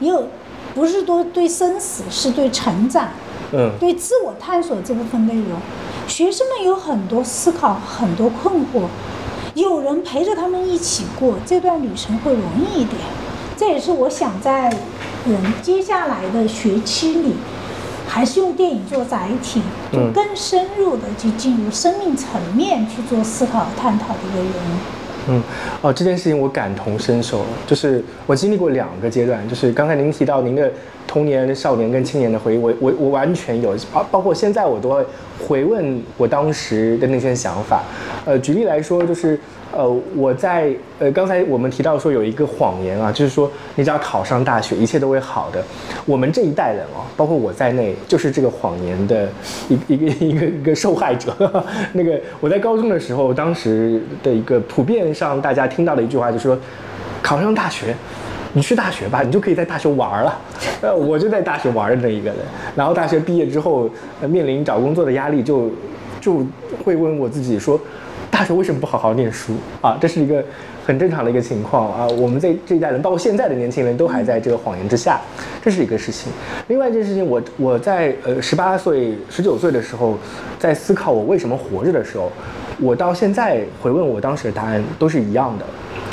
也有，不是多对生死，是对成长。嗯对自我探索这部分内容，学生们有很多思考，很多困惑，有人陪着他们一起过这段旅程会容易一点。这也是我想在嗯接下来的学期里，还是用电影做载体，就嗯更深入的去进入生命层面去做思考和探讨的一个原因。嗯，哦，这件事情我感同身受，就是我经历过两个阶段，就是刚才您提到您的童年、少年跟青年的回忆，我我我完全有，包包括现在我都会回问我当时的那些想法。呃，举例来说，就是呃我在呃刚才我们提到说有一个谎言啊，就是说你只要考上大学，一切都会好的。我们这一代人哦，包括我在内，就是这个谎言的一 一个一个一个受害者。那个我在高中的时候，当时的一个普遍上大家听到的一句话就是说，考上大学。你去大学吧，你就可以在大学玩了。呃，我就在大学玩的那一个人。然后大学毕业之后，面临找工作的压力就，就会问我自己说，大学为什么不好好念书 啊？这是一个很正常的一个情况啊。我们这这一代人，包括现在的年轻人都还在这个谎言之下，这是一个事情。另外一件事情，我我在呃十八岁、十九岁的时候，在思考我为什么活着的时候，我到现在回问我当时的答案都是一样的，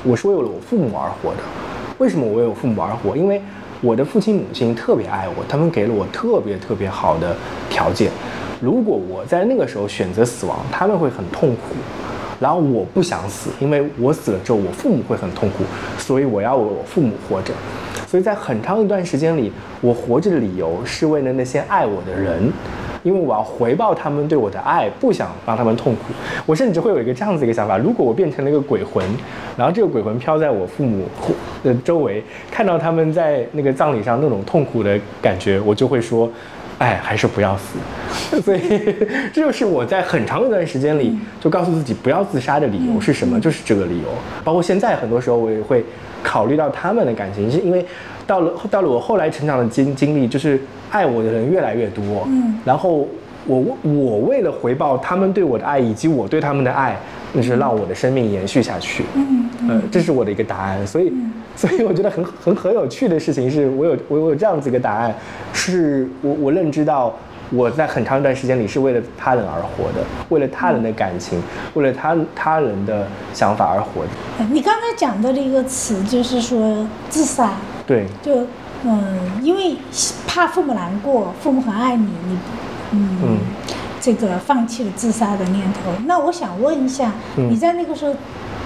我是为了我父母而活的。为什么我为我父母而活？因为我的父亲母亲特别爱我，他们给了我特别特别好的条件。如果我在那个时候选择死亡，他们会很痛苦。然后我不想死，因为我死了之后，我父母会很痛苦，所以我要为我父母活着。所以在很长一段时间里，我活着的理由是为了那些爱我的人，因为我要回报他们对我的爱，不想让他们痛苦。我甚至会有一个这样子一个想法：如果我变成了一个鬼魂，然后这个鬼魂飘在我父母的周围，看到他们在那个葬礼上那种痛苦的感觉，我就会说。哎，还是不要死。所以这就是我在很长一段时间里就告诉自己不要自杀的理由是什么？就是这个理由。包括现在很多时候我也会考虑到他们的感情，是因为到了到了我后来成长的经经历，就是爱我的人越来越多。嗯，然后我我为了回报他们对我的爱以及我对他们的爱，那是让我的生命延续下去。嗯呃，这是我的一个答案，所以，所以我觉得很很很有趣的事情是，我有我有这样子一个答案，是我我认知到我在很长一段时间里是为了他人而活的，为了他人的感情，为了他他人的想法而活你刚才讲到的一个词就是说自杀，对，就嗯，因为怕父母难过，父母很爱你，你嗯。嗯这个放弃了自杀的念头，那我想问一下，嗯你在那个时候，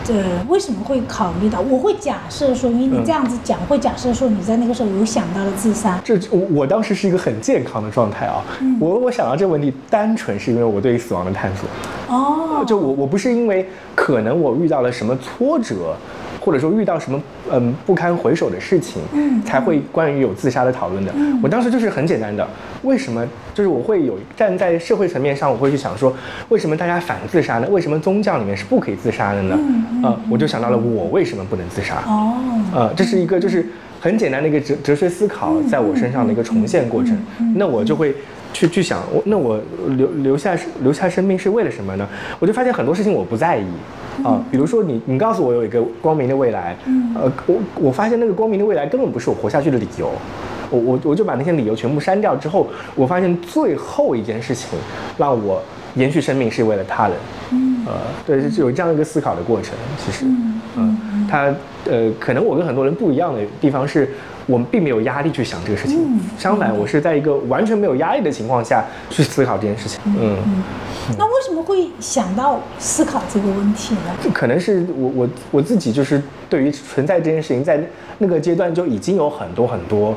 呃，为什么会考虑到？我会假设说，因为你嗯这样子讲，会假设说你在那个时候有想到了自杀。这我我当时是一个很健康的状态啊，我我想到这个问题，单纯是因为我对死亡的探索。哦，就我我不是因为可能我遇到了什么挫折，或者说遇到什么嗯不堪回首的事情，嗯才会关于有自杀的讨论的。我当时就是很简单的，为什么就是我会有站在社会层面上，我会去想说，为什么大家反自杀呢？为什么宗教里面是不可以自杀的呢？嗯啊、我就想到了我为什么不能自杀。哦，呃，这是一个就是很简单的一个哲哲学思考，在我身上的一个重现过程。那我就会去去想，我那我留留下留下生命是为了什么呢？我就发现很多事情我不在意啊、比如说你你告诉我有一个光明的未来，呃，我我发现那个光明的未来根本不是我活下去的理由。我我我就把那些理由全部删掉之后，我发现最后一件事情让我延续生命是为了他人。嗯呃，对，是有这样一个思考的过程。其实，嗯嗯，他呃，可能我跟很多人不一样的地方是，我们并没有压力去想这个事情，嗯相反，我是在一个完全没有压力的情况下去思考这件事情。嗯，那为什么会想到思考这个问题呢？可能是我我我自己就是对于存在这件事情，在那个阶段就已经有很多很多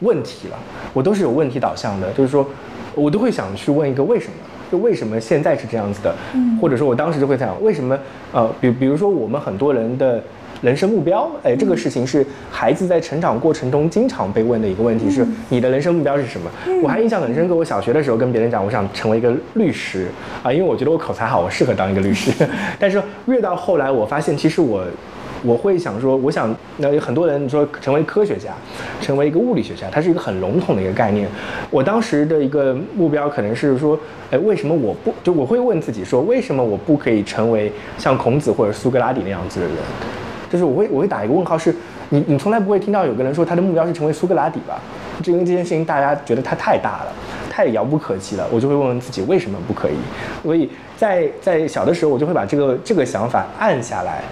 问题了，我都是有问题导向的，就是说我都会想去问一个为什么。就为什么现在是这样子的，嗯或者说我当时就会想，为什么呃，比比如说我们很多人的人生目标，哎，这个事情是孩子在成长过程中经常被问的一个问题，是你的人生目标是什么？我还印象很深刻，我小学的时候跟别人讲，我想成为一个律师啊，因为我觉得我口才好，我适合当一个律师。但是越到后来，我发现其实我。我会想说，我想那有很多人说成为科学家，成为一个物理学家，它是一个很笼统的一个概念。我当时的一个目标可能是说，哎，为什么我不就我会问自己说，为什么我不可以成为像孔子或者苏格拉底那样子的人？就是我会我会打一个问号，是你你从来不会听到有个人说他的目标是成为苏格拉底吧？就因为这件事情大家觉得他太大了，太遥不可及了，我就会问问自己为什么不可以？所以在在小的时候，我就会把这个这个想法按下来。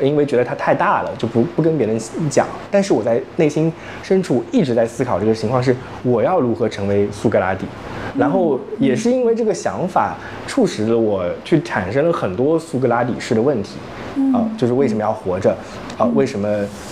因为觉得它太大了，就不不跟别人讲。但是我在内心深处一直在思考这个情况是我要如何成为苏格拉底。然后也是因为这个想法，促使了我去产生了很多苏格拉底式的问题。啊，就是为什么要活着？啊，为什么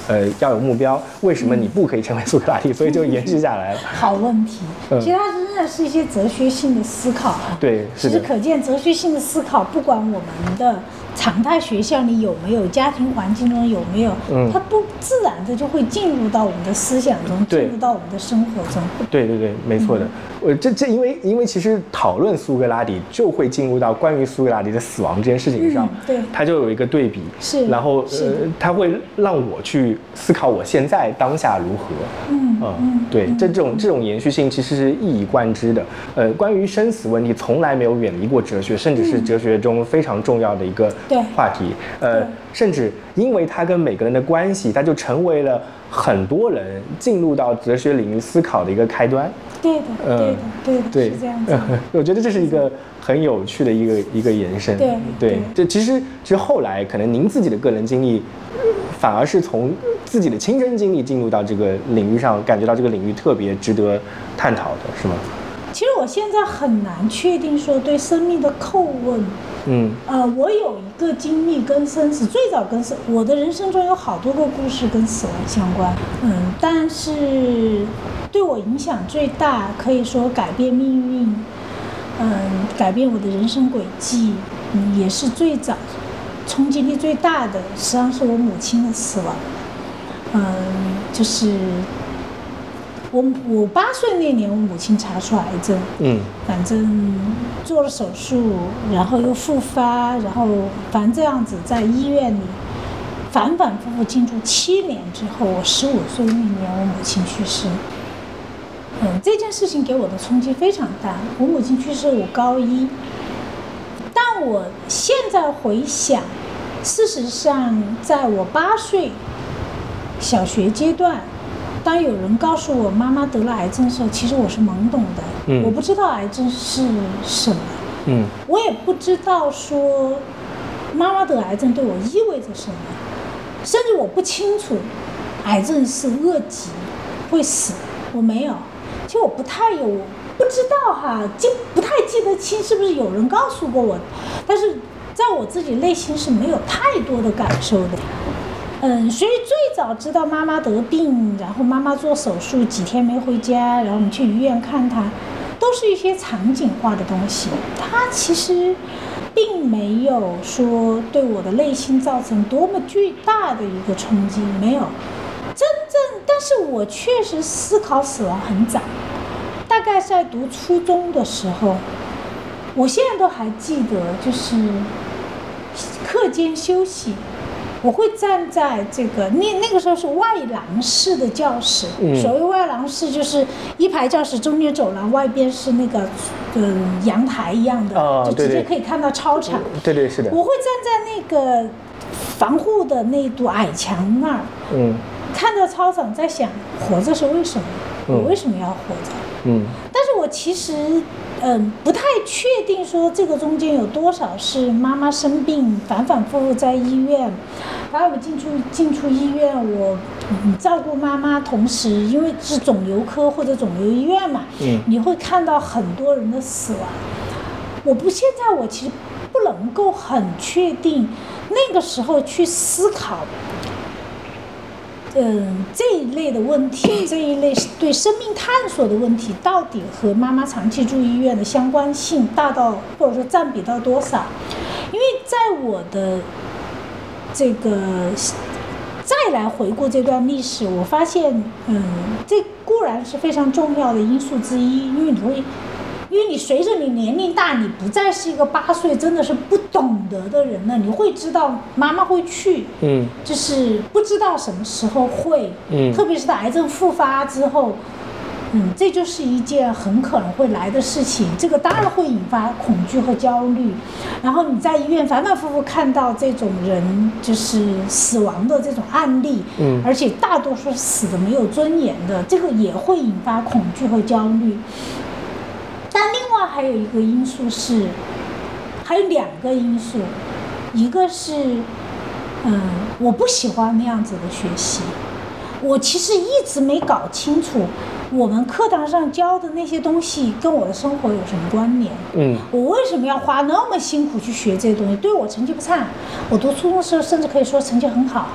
呃要有目标？为什么你不可以成为苏格拉底？所以就延续下来了。好问题，其实它真的是一些哲学性的思考。对，其实可见哲学性的思考，不管我们的。常态学校里有没有家庭环境中有没有？嗯，它不自然的就会进入到我们的思想中，进入到我们的生活中。对对对，没错的。我这这因为因为其实讨论苏格拉底就会进入到关于苏格拉底的死亡这件事情上，对，他就有一个对比。是，然后呃，它会让我去思考我现在当下如何。嗯嗯，对，这这种这种延续性其实是一以贯之的。呃，关于生死问题从来没有远离过哲学，甚至是哲学中非常重要的一个。对话题，呃，甚至因为它跟每个人的关系，它就成为了很多人进入到哲学领域思考的一个开端。对的，对的，对的，对，是这样子。我觉得这是一个很有趣的一个一个延伸。对，对，这其实其实后来可能您自己的个人经历，反而是从自己的亲身经历进入到这个领域上，感觉到这个领域特别值得探讨的，是吗？其实我现在很难确定说对生命的叩问。嗯，呃，我有一个经历跟生死最早跟生，我的人生中有好多个故事跟死亡相关。嗯，但是对我影响最大，可以说改变命运，嗯，改变我的人生轨迹，嗯，也是最早冲击力最大的，实际上是我母亲的死亡。嗯，就是。我我八岁那年，我母亲查出癌症，嗯，反正做了手术，然后又复发，然后反正这样子在医院里反反复复进驻七年之后，我十五岁那年，我母亲去世。嗯，这件事情给我的冲击非常大。我母亲去世，我高一，但我现在回想，事实上，在我八岁小学阶段。当有人告诉我妈妈得了癌症的时候，其实我是懵懂的，嗯，我不知道癌症是什么，嗯，我也不知道说妈妈得癌症对我意味着什么，甚至我不清楚癌症是恶疾，会死，我没有，其实我不太有，不知道哈，记不太记得清是不是有人告诉过我，但是在我自己内心是没有太多的感受的。嗯，所以最早知道妈妈得病，然后妈妈做手术几天没回家，然后我们去医院看她，都是一些场景化的东西。它其实并没有说对我的内心造成多么巨大的一个冲击，没有。真正，但是我确实思考死亡很早，大概在读初中的时候，我现在都还记得，就是课间休息。我会站在这个那那个时候是外廊式的教室，所谓外廊式就是一排教室中间走廊，外边是那个嗯阳台一样的，就直接可以看到操场。对对是的。我会站在那个防护的那堵矮墙那儿，嗯，看着操场，在想活着是为什么？我为什么要活着？嗯，其实。嗯，不太确定说这个中间有多少是妈妈生病，反反复复在医院，反正我进出进出医院，我照顾妈妈，同时因为是肿瘤科或者肿瘤医院嘛，嗯，你会看到很多人的死亡。我不现在我其实不能够很确定那个时候去思考。嗯，这一类的问题，这一类对生命探索的问题，到底和妈妈长期住医院的相关性大到，或者说占比到多少？因为在我的这个再来回顾这段历史，我发现，嗯，这固然是非常重要的因素之一，因为你会，因为你随着你年龄大，你不再是一个八岁真的是不懂得的人了，你会知道妈妈会去，嗯就是不知道什么时候会，嗯特别是在癌症复发之后，嗯，这就是一件很可能会来的事情。这个当然会引发恐惧和焦虑，然后你在医院反反复复看到这种人就是死亡的这种案例，嗯而且大多数死的没有尊严的，这个也会引发恐惧和焦虑。但另外还有一个因素是，还有两个因素，一个是，嗯，我不喜欢那样子的学习。我其实一直没搞清楚，我们课堂上教的那些东西跟我的生活有什么关联。嗯我为什么要花那么辛苦去学这些东西？对我成绩不差，我读初中的时候甚至可以说成绩很好，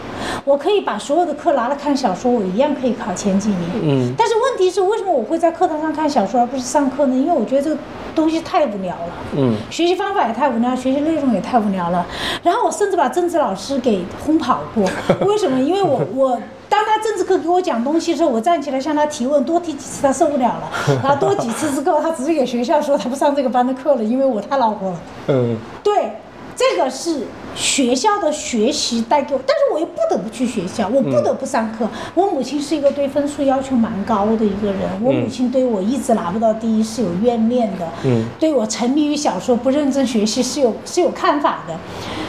我可以把所有的课拿来看小说，我一样可以考前几名。嗯但是问题是，为什么我会在课堂上看小说而不是上课呢？因为我觉得这个东西太无聊了。嗯学习方法也太无聊，学习内容也太无聊了。然后我甚至把政治老师给轰跑过。为什么？因为我我当他政治课给我讲东西的时候，我站起来向他提问，多提几次他受不了了，然 后多几次之后，他直接给学校说他不上这个班的课了，因为我太恼火了。嗯。对，这个是学校的学习带给我，但是我又不得不去学校，我不得不上课。我母亲是一个对分数要求蛮高的一个人，我母亲对我一直拿不到第一是有怨念的，嗯。对我沉迷于小说不认真学习是有是有看法的，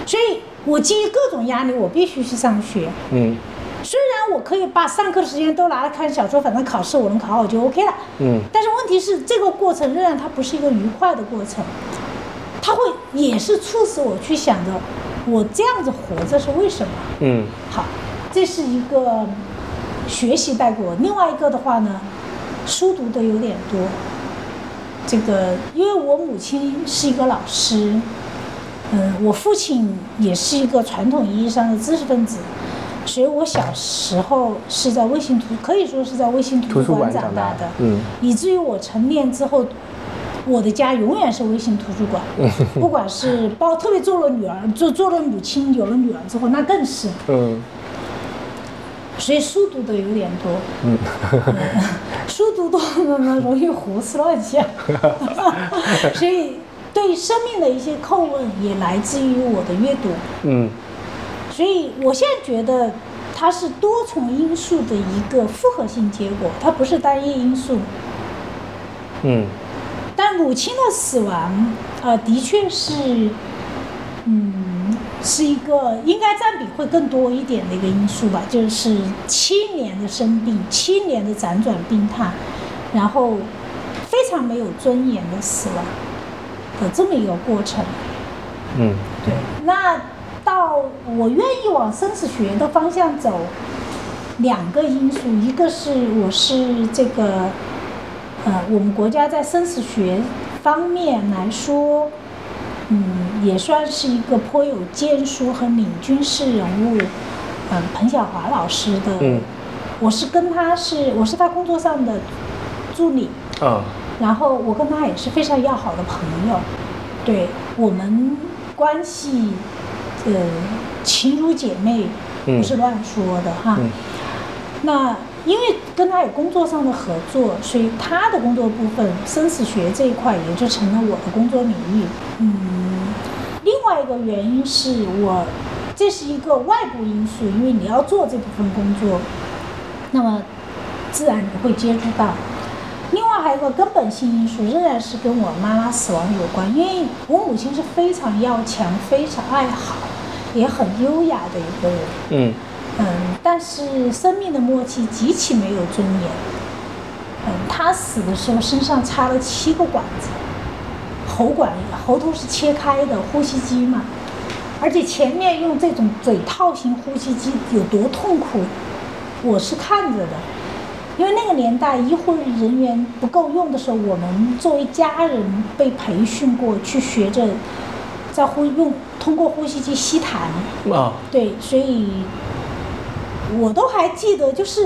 所以我基于各种压力，我必须去上学。嗯虽然我可以把上课的时间都拿来看小说，反正考试我能考好就 OK 了。嗯但是问题是，这个过程仍然它不是一个愉快的过程，它会也是促使我去想着，我这样子活着是为什么？嗯好，这是一个学习带给我。另外一个的话呢，书读的有点多。这个，因为我母亲是一个老师，嗯，我父亲也是一个传统意义上的知识分子，所以我小时候是在卫星图，可以说是在卫星图图书书馆馆长大长大的，嗯以至于我成年之后，我的家永远是微信图书馆，不管是 包，特别做了女儿，做做了母亲，有了女儿之后，那更是，嗯。所以书读的有点多，嗯。书读多了呢，容易胡思乱想，所以对生命的一些叩问也来自于我的阅读，嗯所以我现在觉得它是多重因素的一个复合性结果，它不是单一因素。嗯但母亲的死亡，呃，的确是，嗯，是一个应该占比会更多一点的一个因素吧，就是七年的生病，七年的辗转病榻，然后非常没有尊严的死亡的这么一个过程。嗯对，那到我愿意往生死学的方向走，两个因素，一个是我是这个，呃，我们国家在生死学方面来说，嗯，也算是一个颇有建树和领军式人物，嗯，彭晓华老师的，嗯。我是跟他是我是他工作上的助理，啊。然后我跟他也是非常要好的朋友，对我们关系，呃，情如姐妹，嗯不是乱说的哈。嗯那因为跟他有工作上的合作，所以他的工作部分生死学这一块也就成了我的工作领域。嗯，另外一个原因是我这是一个外部因素，因为你要做这部分工作，那么自然你会接触到。另外还有一个根本性因素，仍然是跟我妈妈死亡有关，因为我母亲是非常要强、非常爱好，也很优雅的一个人。嗯嗯，但是生命的末期极其没有尊严。嗯，他死的时候身上插了七个管子，喉管喉头是切开的，呼吸机嘛，而且前面用这种嘴套型呼吸机有多痛苦，我是看着的。因为那个年代医护人员不够用的时候，我们作为家人被培训过去学着在呼用通过呼吸机吸痰，啊。对，所以我都还记得，就是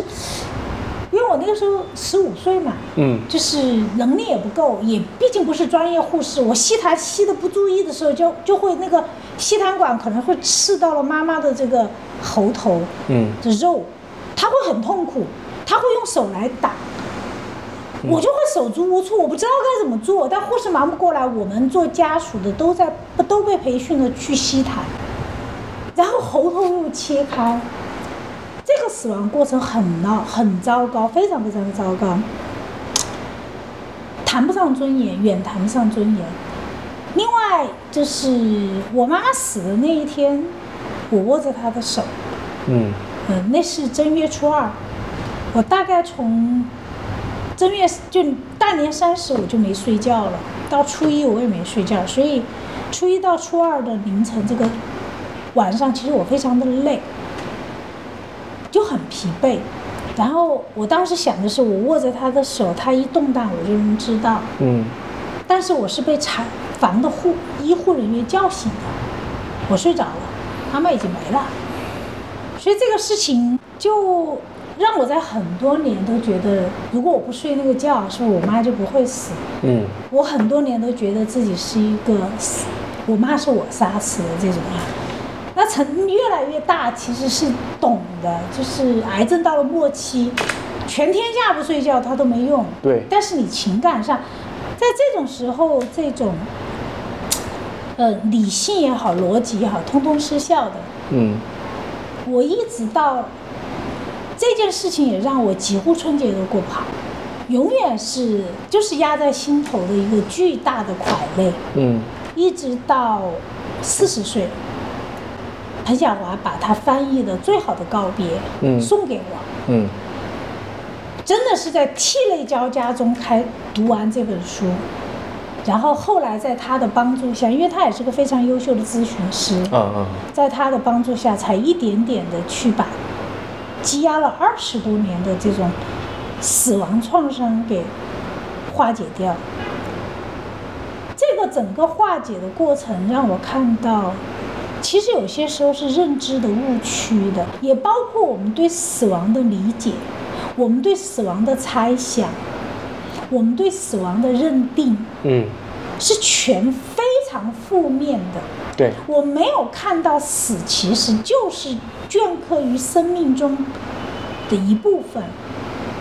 因为我那个时候十五岁嘛，嗯。就是能力也不够，也毕竟不是专业护士，我吸痰吸的不注意的时候就就会那个吸痰管可能会刺到了妈妈的这个喉头嗯。的肉，她会很痛苦，她会用手来打。我就会手足无措，我不知道该怎么做。但护士忙不过来，我们做家属的都在都被培训的去吸痰，然后喉头又切开，这个死亡过程很闹很糟糕，非常非常糟糕，谈不上尊严，远谈不上尊严。另外就是我妈死的那一天，我握着她的手，嗯。嗯，那是正月初二，我大概从正月就大年三十我就没睡觉了，到初一我也没睡觉，所以初一到初二的凌晨这个晚上，其实我非常的累，就很疲惫。然后我当时想的是，我握着他的手，他一动弹我就能知道。嗯但是我是被产房的护医护人员叫醒的，我睡着了，妈妈已经没了，所以这个事情就让我在很多年都觉得，如果我不睡那个觉，是我妈就不会死？嗯我很多年都觉得自己是一个死，我妈是我杀死的这种啊。那成越来越大，其实是懂的，就是癌症到了末期，全天下不睡觉它都没用。对但是你情感上，在这种时候，这种呃理性也好，逻辑也好，通通失效的。嗯我一直到这件事情也让我几乎春节都过不好，永远是就是压在心头的一个巨大的块累，嗯。一直到四十岁，彭晓华把他翻译的最好的告别，嗯。送给我，嗯。真的是在涕泪交加中开读完这本书，然后后来在他的帮助下，因为他也是个非常优秀的咨询师，嗯嗯在他的帮助下，才一点点的去把积压了二十多年的这种死亡创伤给化解掉。这个整个化解的过程让我看到，其实有些时候是认知的误区的，也包括我们对死亡的理解，我们对死亡的猜想，我们对死亡的认定嗯，是全非常负面的。对，我没有看到死其实就是镌刻于生命中的一部分，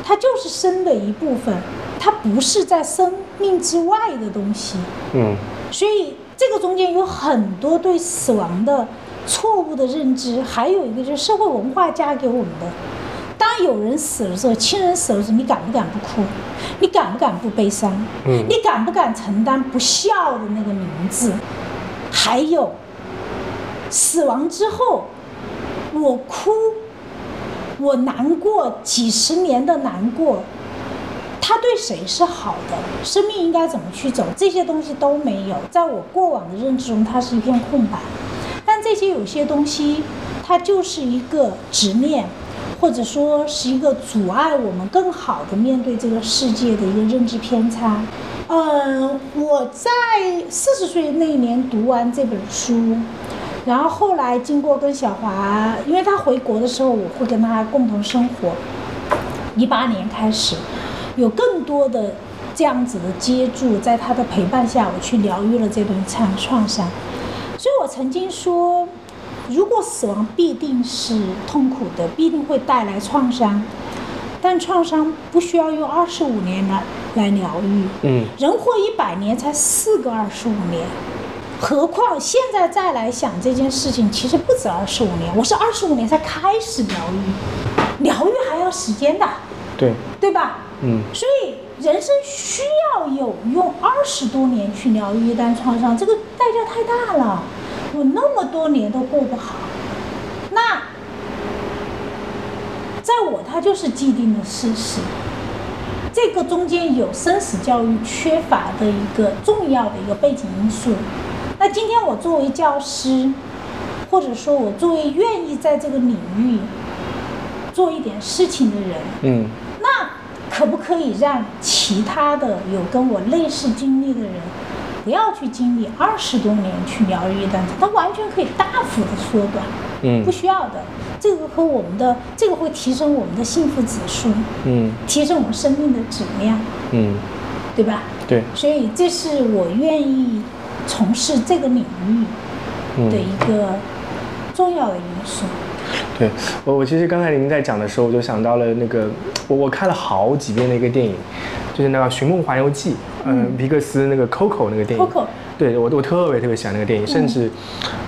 它就是生的一部分，它不是在生命之外的东西。嗯所以这个中间有很多对死亡的错误的认知，还有一个就是社会文化加给我们的。当有人死了之后，亲人死了之后，你敢不敢不哭？你敢不敢不悲伤？嗯你敢不敢承担不孝的那个名字？还有，死亡之后，我哭，我难过，几十年的难过，他对谁是好的？生命应该怎么去走？这些东西都没有，在我过往的认知中，它是一片空白。但这些有些东西，它就是一个执念，或者说是一个阻碍我们更好的面对这个世界的一个认知偏差。嗯，我在四十岁那一年读完这本书，然后后来经过跟小华，因为他回国的时候，我会跟他共同生活。一八年开始，有更多的这样子的接触，在他的陪伴下，我去疗愈了这段创创伤。所以我曾经说，如果死亡必定是痛苦的，必定会带来创伤，但创伤不需要用二十五年来来疗愈。嗯人活一百年才四个二十五年，何况现在再来想这件事情，其实不止二十五年，我是二十五年才开始疗愈，疗愈还要时间的，对，对吧？嗯所以人生需要有用二十多年去疗愈一段创伤，这个代价太大了，我那么多年都过不好，那在我它就是既定的事实。这个中间有生死教育缺乏的一个重要的一个背景因素。那今天我作为教师，或者说我作为愿意在这个领域做一点事情的人，嗯。那可不可以让其他的有跟我类似经历的人，不要去经历二十多年去疗愈一段，它完全可以大幅的缩短，嗯。不需要的。这个和我们的这个会提升我们的幸福指数，嗯。提升我们生命的质量，嗯，对吧？对，所以这是我愿意从事这个领域的一个重要的因素。对我，我其实刚才您在讲的时候，我就想到了那个，我我看了好几遍的一个电影，就是那个《寻梦环游记》，嗯，皮克斯那个 Coco 那个电影。Coco。对我，我特别特别喜欢那个电影，甚至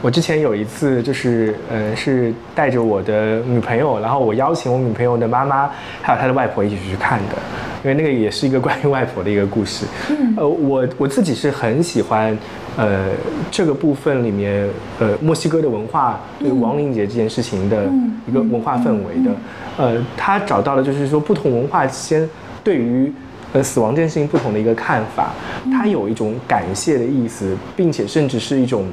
我之前有一次就是，嗯，是带着我的女朋友，然后我邀请我女朋友的妈妈还有她的外婆一起去看的，因为那个也是一个 关于外婆的一个故事。嗯。呃，我我自己是很喜欢，呃，这个部分里面，呃，墨西哥的文化对亡灵节这件事情的一个文化氛围的，呃，他找到了就是说不同文化间对于。呃，死亡这件事情不同的一个看法，它有一种感谢的意思，并且甚至是一种，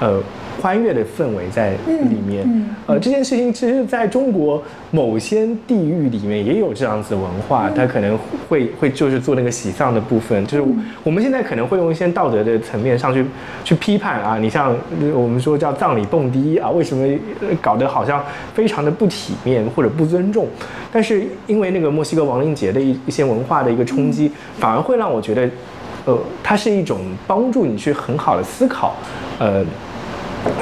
呃。欢悦的氛围在里面，呃，这件事情其实在中国某些地域里面也有这样子的文化，它可能会会就是做那个喜丧的部分，就是我们现在可能会用一些道德的层面上去去批判啊，你像我们说叫葬礼蹦迪啊，为什么搞得好像非常的不体面或者不尊重？但是因为那个墨西哥亡灵节的一一些文化的一个冲击，反而会让我觉得，呃，它是一种帮助你去很好的思考，呃。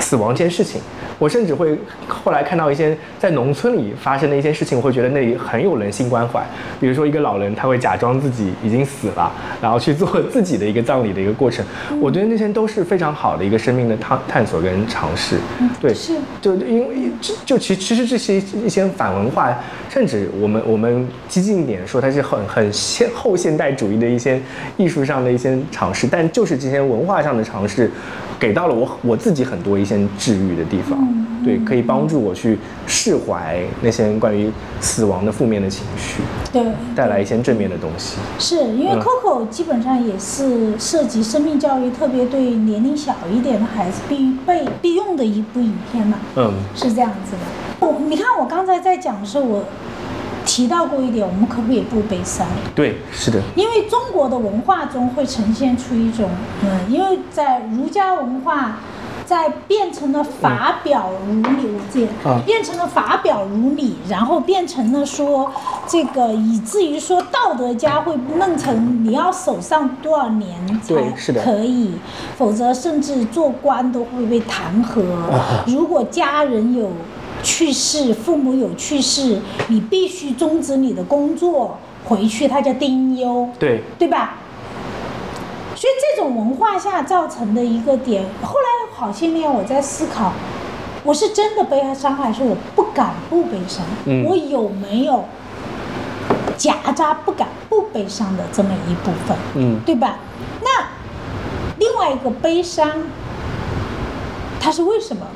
死亡这件事情，我甚至会后来看到一些在农村里发生的一些事情，我会觉得那里很有人性关怀。比如说一个老人，他会假装自己已经死了，然后去做自己的一个葬礼的一个过程。我觉得那些都是非常好的一个生命的探探索跟尝试。对，是，就因为就就其其实这些一些反文化，甚至我们我们激进一点说，它是很很现后现代主义的一些艺术上的一些尝试，但就是这些文化上的尝试。给到了我我自己很多一些治愈的地方，对，可以帮助我去释怀那些关于死亡的负面的情绪，对，带来一些正面的东西。是因为 Coco 基本上也是涉及生命教育，特别对年龄小一点的孩子必备必用的一部影片嘛，嗯，是这样子的。我你看我刚才在讲的时候，我。提到过一点，我们可不可以不悲伤？对，是的。因为中国的文化中会呈现出一种，嗯，因为在儒家文化，在变成了法表如礼，我记得，变成了法表如礼，然后变成了说这个，以至于说道德家会弄成你要守上多少年才可以，否则甚至做官都会被弹劾。如果家人有。去世，父母有去世，你必须终止你的工作，回去，他叫丁忧，对，对吧？所以这种文化下造成的一个点，后来好些年我在思考，我是真的悲伤，还是我不敢不悲伤？我有没有夹杂不敢不悲伤的这么一部分？嗯，对吧？那另外一个悲伤，它是为什么？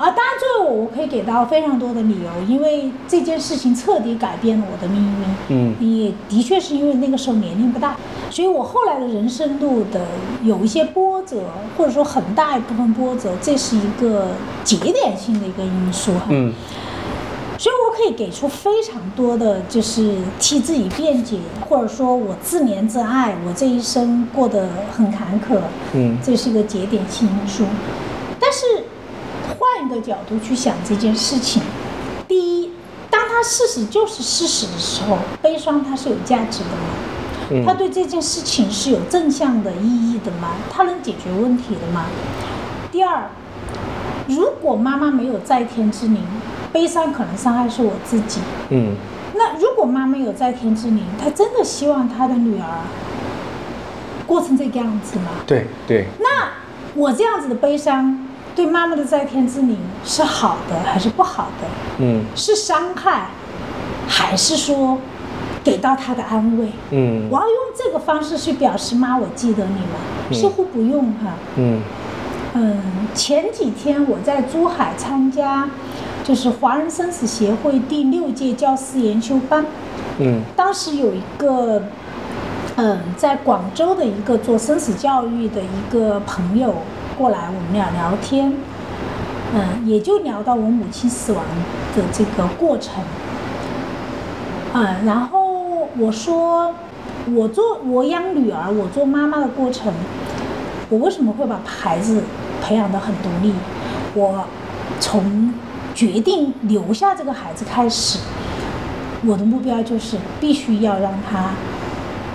啊，当然，作为我，我可以给到非常多的理由，因为这件事情彻底改变了我的命运。嗯，也的确是因为那个时候年龄不大，所以我后来的人生路的有一些波折，或者说很大一部分波折，这是一个节点性的一个因素。嗯，所以我可以给出非常多的就是替自己辩解，或者说我自怜自爱，我这一生过得很坎坷。嗯，这是一个节点性因素，但是。换一个角度去想这件事情，第一，当他事实就是事实的时候，悲伤它是有价值的吗？他对这件事情是有正向的意义的吗？他能解决问题的吗？第二，如果妈妈没有在天之灵，悲伤可能伤害是我自己。嗯，那如果妈妈有在天之灵，她真的希望她的女儿过成这个样子吗？对对。那我这样子的悲伤。对妈妈的在天之灵是好的还是不好的？嗯，是伤害，还是说给到她的安慰？嗯，我要用这个方式去表示妈，我记得你了。似乎不用哈。嗯嗯，前几天我在珠海参加，就是华人生死协会第六届教师研修班。嗯，当时有一个嗯，在广州的一个做生死教育的一个朋友。过来，我们俩聊天，嗯，也就聊到我母亲死亡的这个过程，嗯，然后我说，我做我养女儿，我做妈妈的过程，我为什么会把孩子培养得很独立？我从决定留下这个孩子开始，我的目标就是必须要让他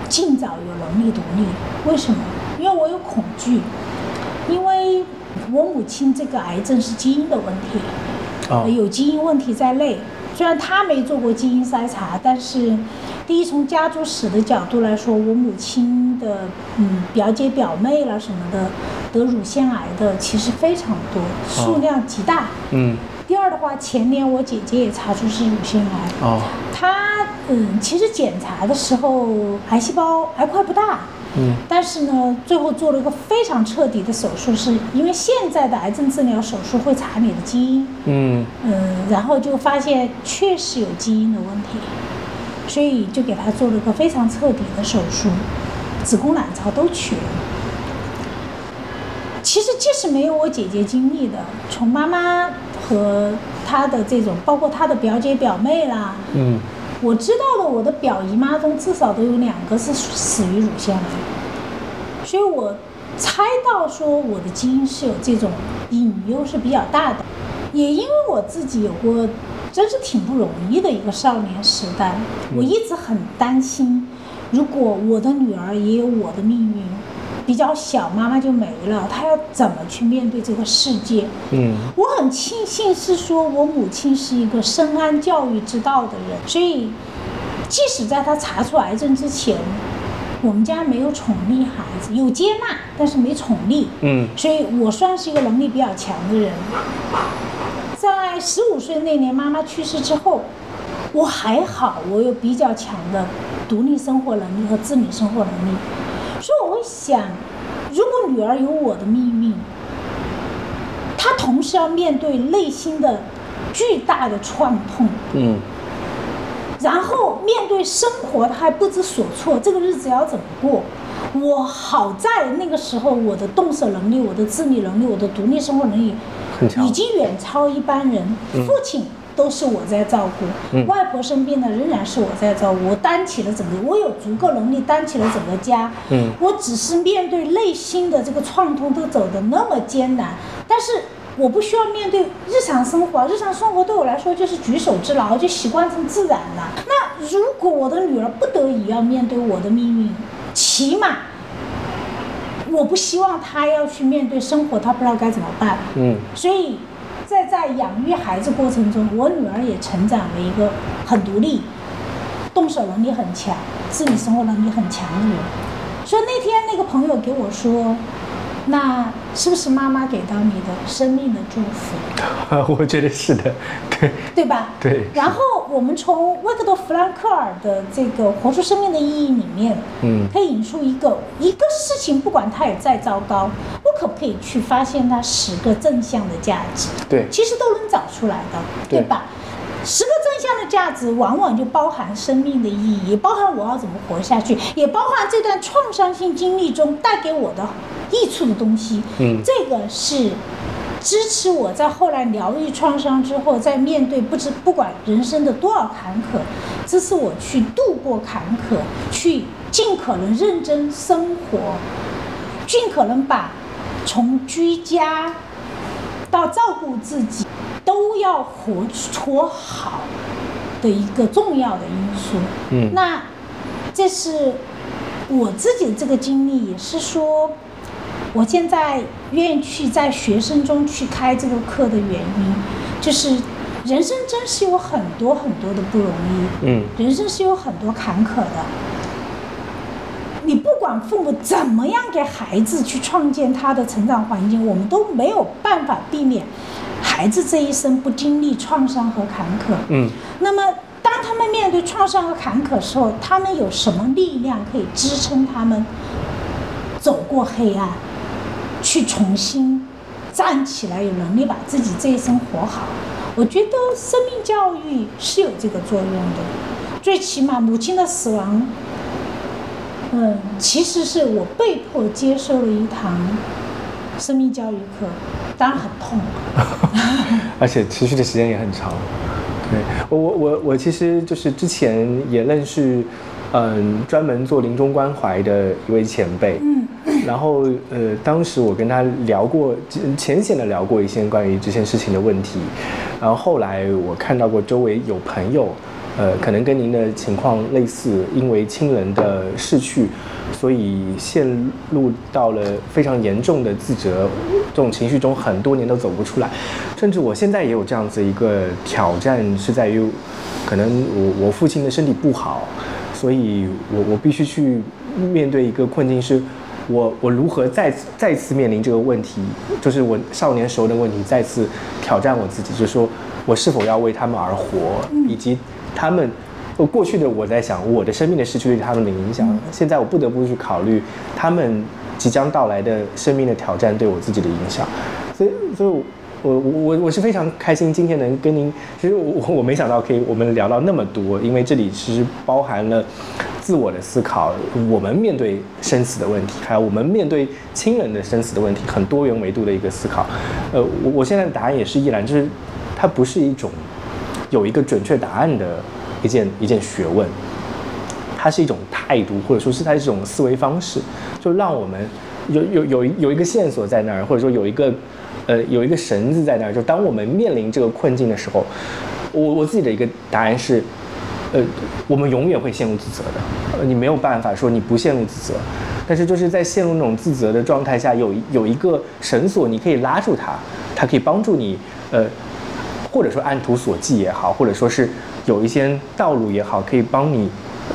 尽早有能力独立。为什么？因为我有恐惧。因为我母亲这个癌症是基因的问题，哦。有基因问题在内。虽然她没做过基因筛查，但是第一从家族史的角度来说，我母亲的嗯表姐表妹啦什么的得乳腺癌的其实非常多，数量极大。嗯。第二的话，前年我姐姐也查出是乳腺癌，哦。她嗯其实检查的时候癌细胞癌块不大，嗯。但是呢，最后做了一个非常彻底的手术，是因为现在的癌症治疗手术会查你的基因，嗯。嗯，然后就发现确实有基因的问题，所以就给他做了一个非常彻底的手术，子宫卵巢都取了。其实即使没有我姐姐经历的，从妈妈和她的这种，包括她的表姐表妹啦，嗯我知道的，我的表姨妈中至少都有两个是死于乳腺癌，所以我猜到说我的基因是有这种隐忧是比较大的，也因为我自己有过真是挺不容易的一个少年时代，我一直很担心，如果我的女儿也有我的命运，比较小，妈妈就没了，他要怎么去面对这个世界？嗯我很庆幸是说我母亲是一个深谙教育之道的人，所以即使在她查出癌症之前，我们家没有宠溺孩子，有接纳，但是没宠溺，嗯所以我算是一个能力比较强的人。在十五岁那年妈妈去世之后，我还好，我有比较强的独立生活能力和自理生活能力，想，如果女儿有我的命运，她同时要面对内心的巨大的创痛，嗯然后面对生活，她还不知所措，这个日子要怎么过？我好在那个时候，我的动手能力、我的自理能力、我的独立生活能力已经远超一般人。父亲都是我在照顾，嗯外婆生病了仍然是我在照顾，我担起了整个，我有足够能力担起了整个家。嗯我只是面对内心的这个创痛都走得那么艰难，但是我不需要面对日常生活，日常生活对我来说就是举手之劳，就习惯成自然了。那如果我的女儿不得已要面对我的命运，起码我不希望她要去面对生活，她不知道该怎么办。嗯所以，在在养育孩子过程中，我女儿也成长为一个很独立、动手能力很强、自理生活能力很强的人。所以那天那个朋友给我说，那是不是妈妈给到你的生命的祝福，我觉得是的，对 对吧？对然后我们从维克多·弗兰克尔的这个《活出生命的意义》里面，嗯可以引出一个一个事情，不管它有再糟糕，我可不可以去发现它十个正向的价值？对其实都能找出来的，对对吧？十个正向的价值，往往就包含生命的意义，也包含我要怎么活下去，也包含这段创伤性经历中带给我的益处的东西。嗯这个是支持我在后来疗愈创伤之后，在面对不知不管人生的多少坎坷，支持我去度过坎坷，去尽可能认真生活，尽可能把从居家到照顾自己都要活活好的一个重要的因素。嗯那这是我自己的这个经历，也是说，我现在愿意去在学生中去开这个课的原因，就是人生真是有很多很多的不容易，嗯人生是有很多坎坷的。你不管父母怎么样给孩子去创建他的成长环境，我们都没有办法避免孩子这一生不经历创伤和坎坷。嗯那么，当他们面对创伤和坎坷的时候，他们有什么力量可以支撑他们走过黑暗，去重新站起来，有能力把自己这一生活好？我觉得生命教育是有这个作用的，最起码母亲的死亡，嗯，其实是我被迫接受了一堂生命教育课，当然很痛。而且持续的时间也很长。对我我我我其实就是之前也认识，嗯，专门做临终关怀的一位前辈，嗯然后呃，当时我跟他聊过，浅显的聊过一些关于这件事情的问题，然后后来我看到过周围有朋友呃，可能跟您的情况类似，因为亲人的逝去，所以陷入到了非常严重的自责这种情绪中，很多年都走不出来。甚至我现在也有这样子一个挑战，是在于，可能我我父亲的身体不好，所以我我必须去面对一个困境是。我我如何再次再次面临这个问题？就是我少年时候的问题，再次挑战我自己，就是说我是否要为他们而活，以及他们，我过去的我在想我的生命的失去对他们的影响，现在我不得不去考虑他们即将到来的生命的挑战对我自己的影响，所以所以，我我我是非常开心今天能跟您，其实我我没想到可以我们聊到那么多，因为这里其实包含了。自我的思考，我们面对生死的问题，还有我们面对亲人的生死的问题，很多元维度的一个思考。呃，我我现在的答案也是依然，就是它不是一种有一个准确答案的一件一件学问，它是一种态度，或者说是它一种思维方式，就让我们有有有有一个线索在那儿，或者说有一个呃有一个绳子在那儿，就当我们面临这个困境的时候，我我自己的一个答案是。呃，我们永远会陷入自责的，呃，你没有办法说你不陷入自责，但是就是在陷入那种自责的状态下，有有一个绳索，你可以拉住它，它可以帮助你，呃，或者说按图索骥也好，或者说是有一些道路也好，可以帮你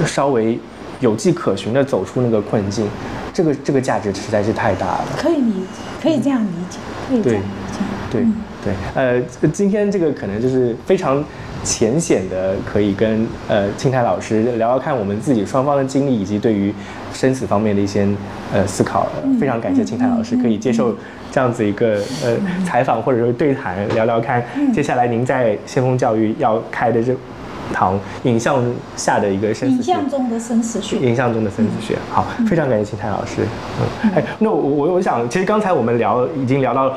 稍微有迹可循的走出那个困境，这个这个价值实在是太大了。可以理，可以这样理解，可以这样理解。对对，呃，今天这个可能就是非常。浅显的可以跟呃青泰老师聊聊看我们自己双方的经历以及对于生死方面的一些呃思考，非常感谢青泰老师可以接受这样子一个呃采访或者说对谈，聊聊看接下来您在先锋教育要开的这堂影像下的一个生死学，影像中的生死学，影像中的生死学，好，非常感谢青泰老师，嗯，哎，那我我我想其实刚才我们聊已经聊到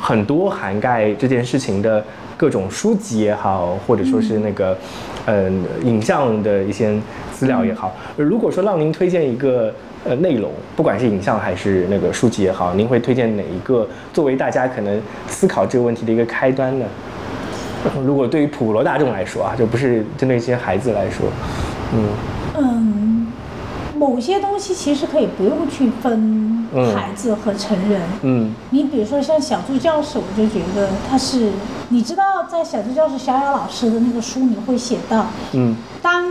很多涵盖这件事情的。各种书籍也好，或者说是那个，嗯，影像的一些资料也好。如果说让您推荐一个呃内容，不管是影像还是那个书籍也好，您会推荐哪一个作为大家可能思考这个问题的一个开端呢？如果对于普罗大众来说啊，就不是针对一些孩子来说，嗯嗯，某些东西其实可以不用去分。孩子和成人，嗯，你比如说像小猪教室，我就觉得他是，你知道，在小猪教室小雅老师的那个书里会写到，嗯，当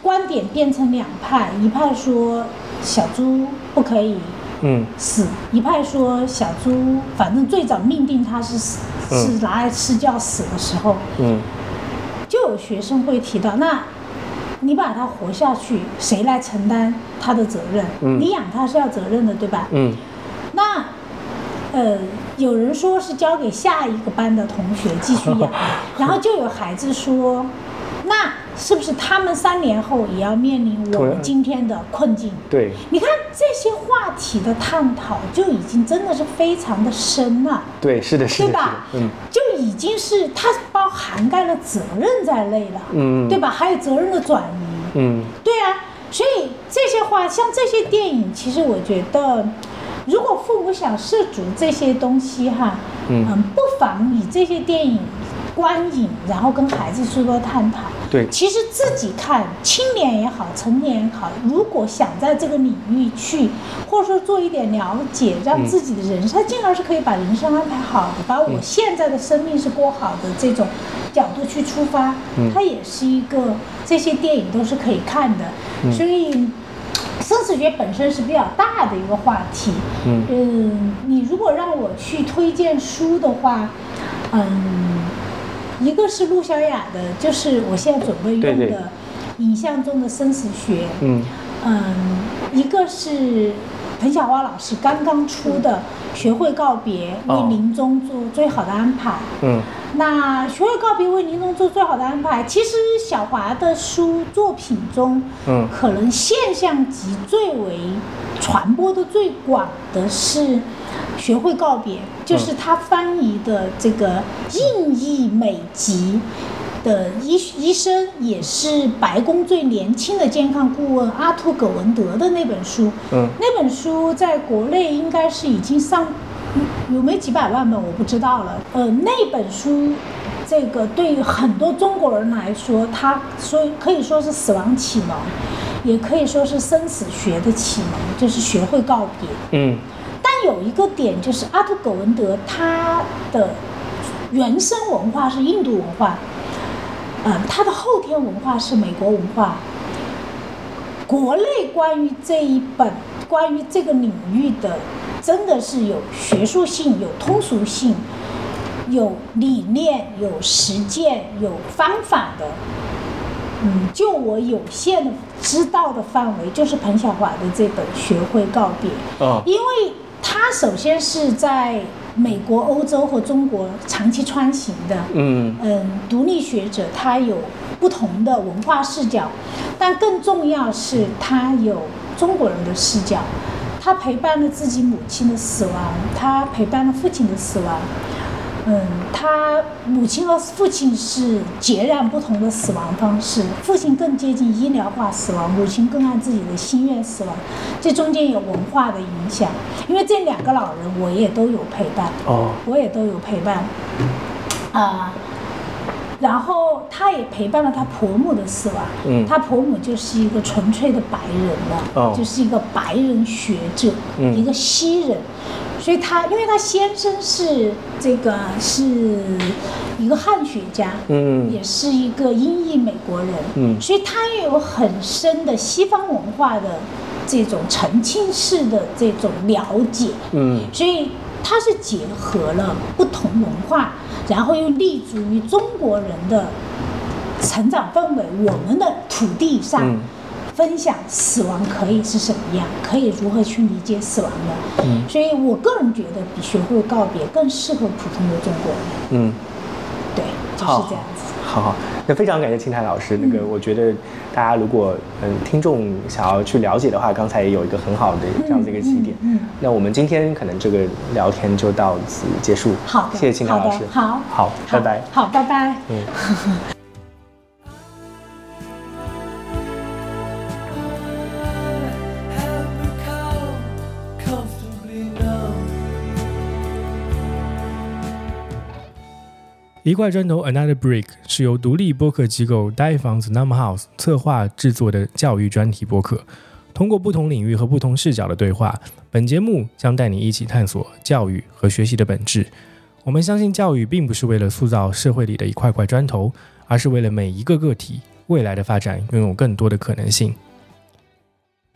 观点变成两派，一派说小猪不可以，嗯，死，一派说小猪反正最早命定他是死，是拿来吃就要死的时候，嗯，就有学生会提到那。你把它活下去，谁来承担他的责任？你养他是要责任的，对吧？嗯。那，呃，有人说是交给下一个班的同学继续养，然后就有孩子说，那是不是他们三年后也要面临我们今天的困境？对。你看这些话题的探讨就已经真的是非常的深了。对，是的，是的，对吧？嗯。就已经是它包涵盖了责任在内了，嗯，对吧？还有责任的转移。嗯，对啊，所以这些话，像这些电影，其实我觉得，如果父母想涉足这些东西哈，嗯，不妨以这些电影观影，然后跟孩子去做探讨。对，其实自己看，青年也好，成年也好，如果想在这个领域去，或者说做一点了解，让自己的人生，进而是可以把人生安排好的，把我现在的生命是过好的这种角度去出发，它也是一个这些电影都是可以看的。所以，生死学本身是比较大的一个话题。嗯，你如果让我去推荐书的话，嗯。一个是陆小雅的，就是我现在准备用的影像中的生死学。嗯嗯，一个是彭小花老师刚刚出的《学会告别，为临终做最好的安排》。嗯，那《学会告别，为您能做最好的安排》，其实小华的书作品中，嗯，可能现象级最为传播的最广的是。学会告别，就是他翻译的这个印裔美籍的医医生，也是白宫最年轻的健康顾问阿图葛文德的那本书。嗯，那本书在国内应该是已经上有没几百万本，我不知道了。呃，那本书这个对于很多中国人来说，它所以可以说是死亡启蒙，也可以说是生死学的启蒙，就是学会告别。嗯但有一个点就是阿图葛文德他的原生文化是印度文化，嗯，他的后天文化是美国文化。国内关于这一本关于这个领域的，真的是有学术性、有通俗性、有理念、有实践、有方法的。嗯，就我有限的知道的范围，就是彭晓华的这本《学会告别》。哦因为他首先是在美国、欧洲和中国长期穿行的，嗯嗯，独立学者，他有不同的文化视角，但更重要是他有中国人的视角。他陪伴了自己母亲的死亡，他陪伴了父亲的死亡。嗯，他母亲和父亲是截然不同的死亡方式，父亲更接近医疗化死亡，母亲更按自己的心愿死亡。这中间有文化的影响，因为这两个老人我也都有陪伴。哦我也都有陪伴，啊、然后他也陪伴了他婆母的死亡，嗯。他婆母就是一个纯粹的白人了，哦。就是一个白人学者，嗯。一个西人，所以他因为他先生是这个是一个汉学家，嗯。也是一个英裔美国人，嗯。所以他也有很深的西方文化的这种沉浸式的这种了解，嗯。所以他是结合了不同文化，然后又立足于中国人的成长氛围，我们的土地上。嗯分享死亡可以是什么样，可以如何去理解死亡的，嗯所以我个人觉得比学会告别更适合普通的中国人，嗯，对，就是好这样子。好好，那非常感谢青苔老师。那个，我觉得大家如果嗯听众想要去了解的话，刚才也有一个很好的这样子一个起点。嗯嗯嗯那我们今天可能这个聊天就到此结束。好，谢谢青苔老师。好，好，拜拜。好，拜拜。嗯。一块砖头 Another Brick 是由独立播客机构 Die f o n s Num House 策划制作的教育专题播客。通过不同领域和不同视角的对话，本节目将带你一起探索教育和学习的本质。我们相信，教育并不是为了塑造社会里的一块块砖头，而是为了每一个个体未来的发展拥有更多的可能性。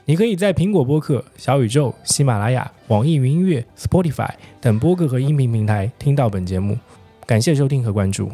你可以在苹果播客、小宇宙、喜马拉雅、网易云音乐、Spotify 等播客和音频平台听到本节目。感谢收听和关注。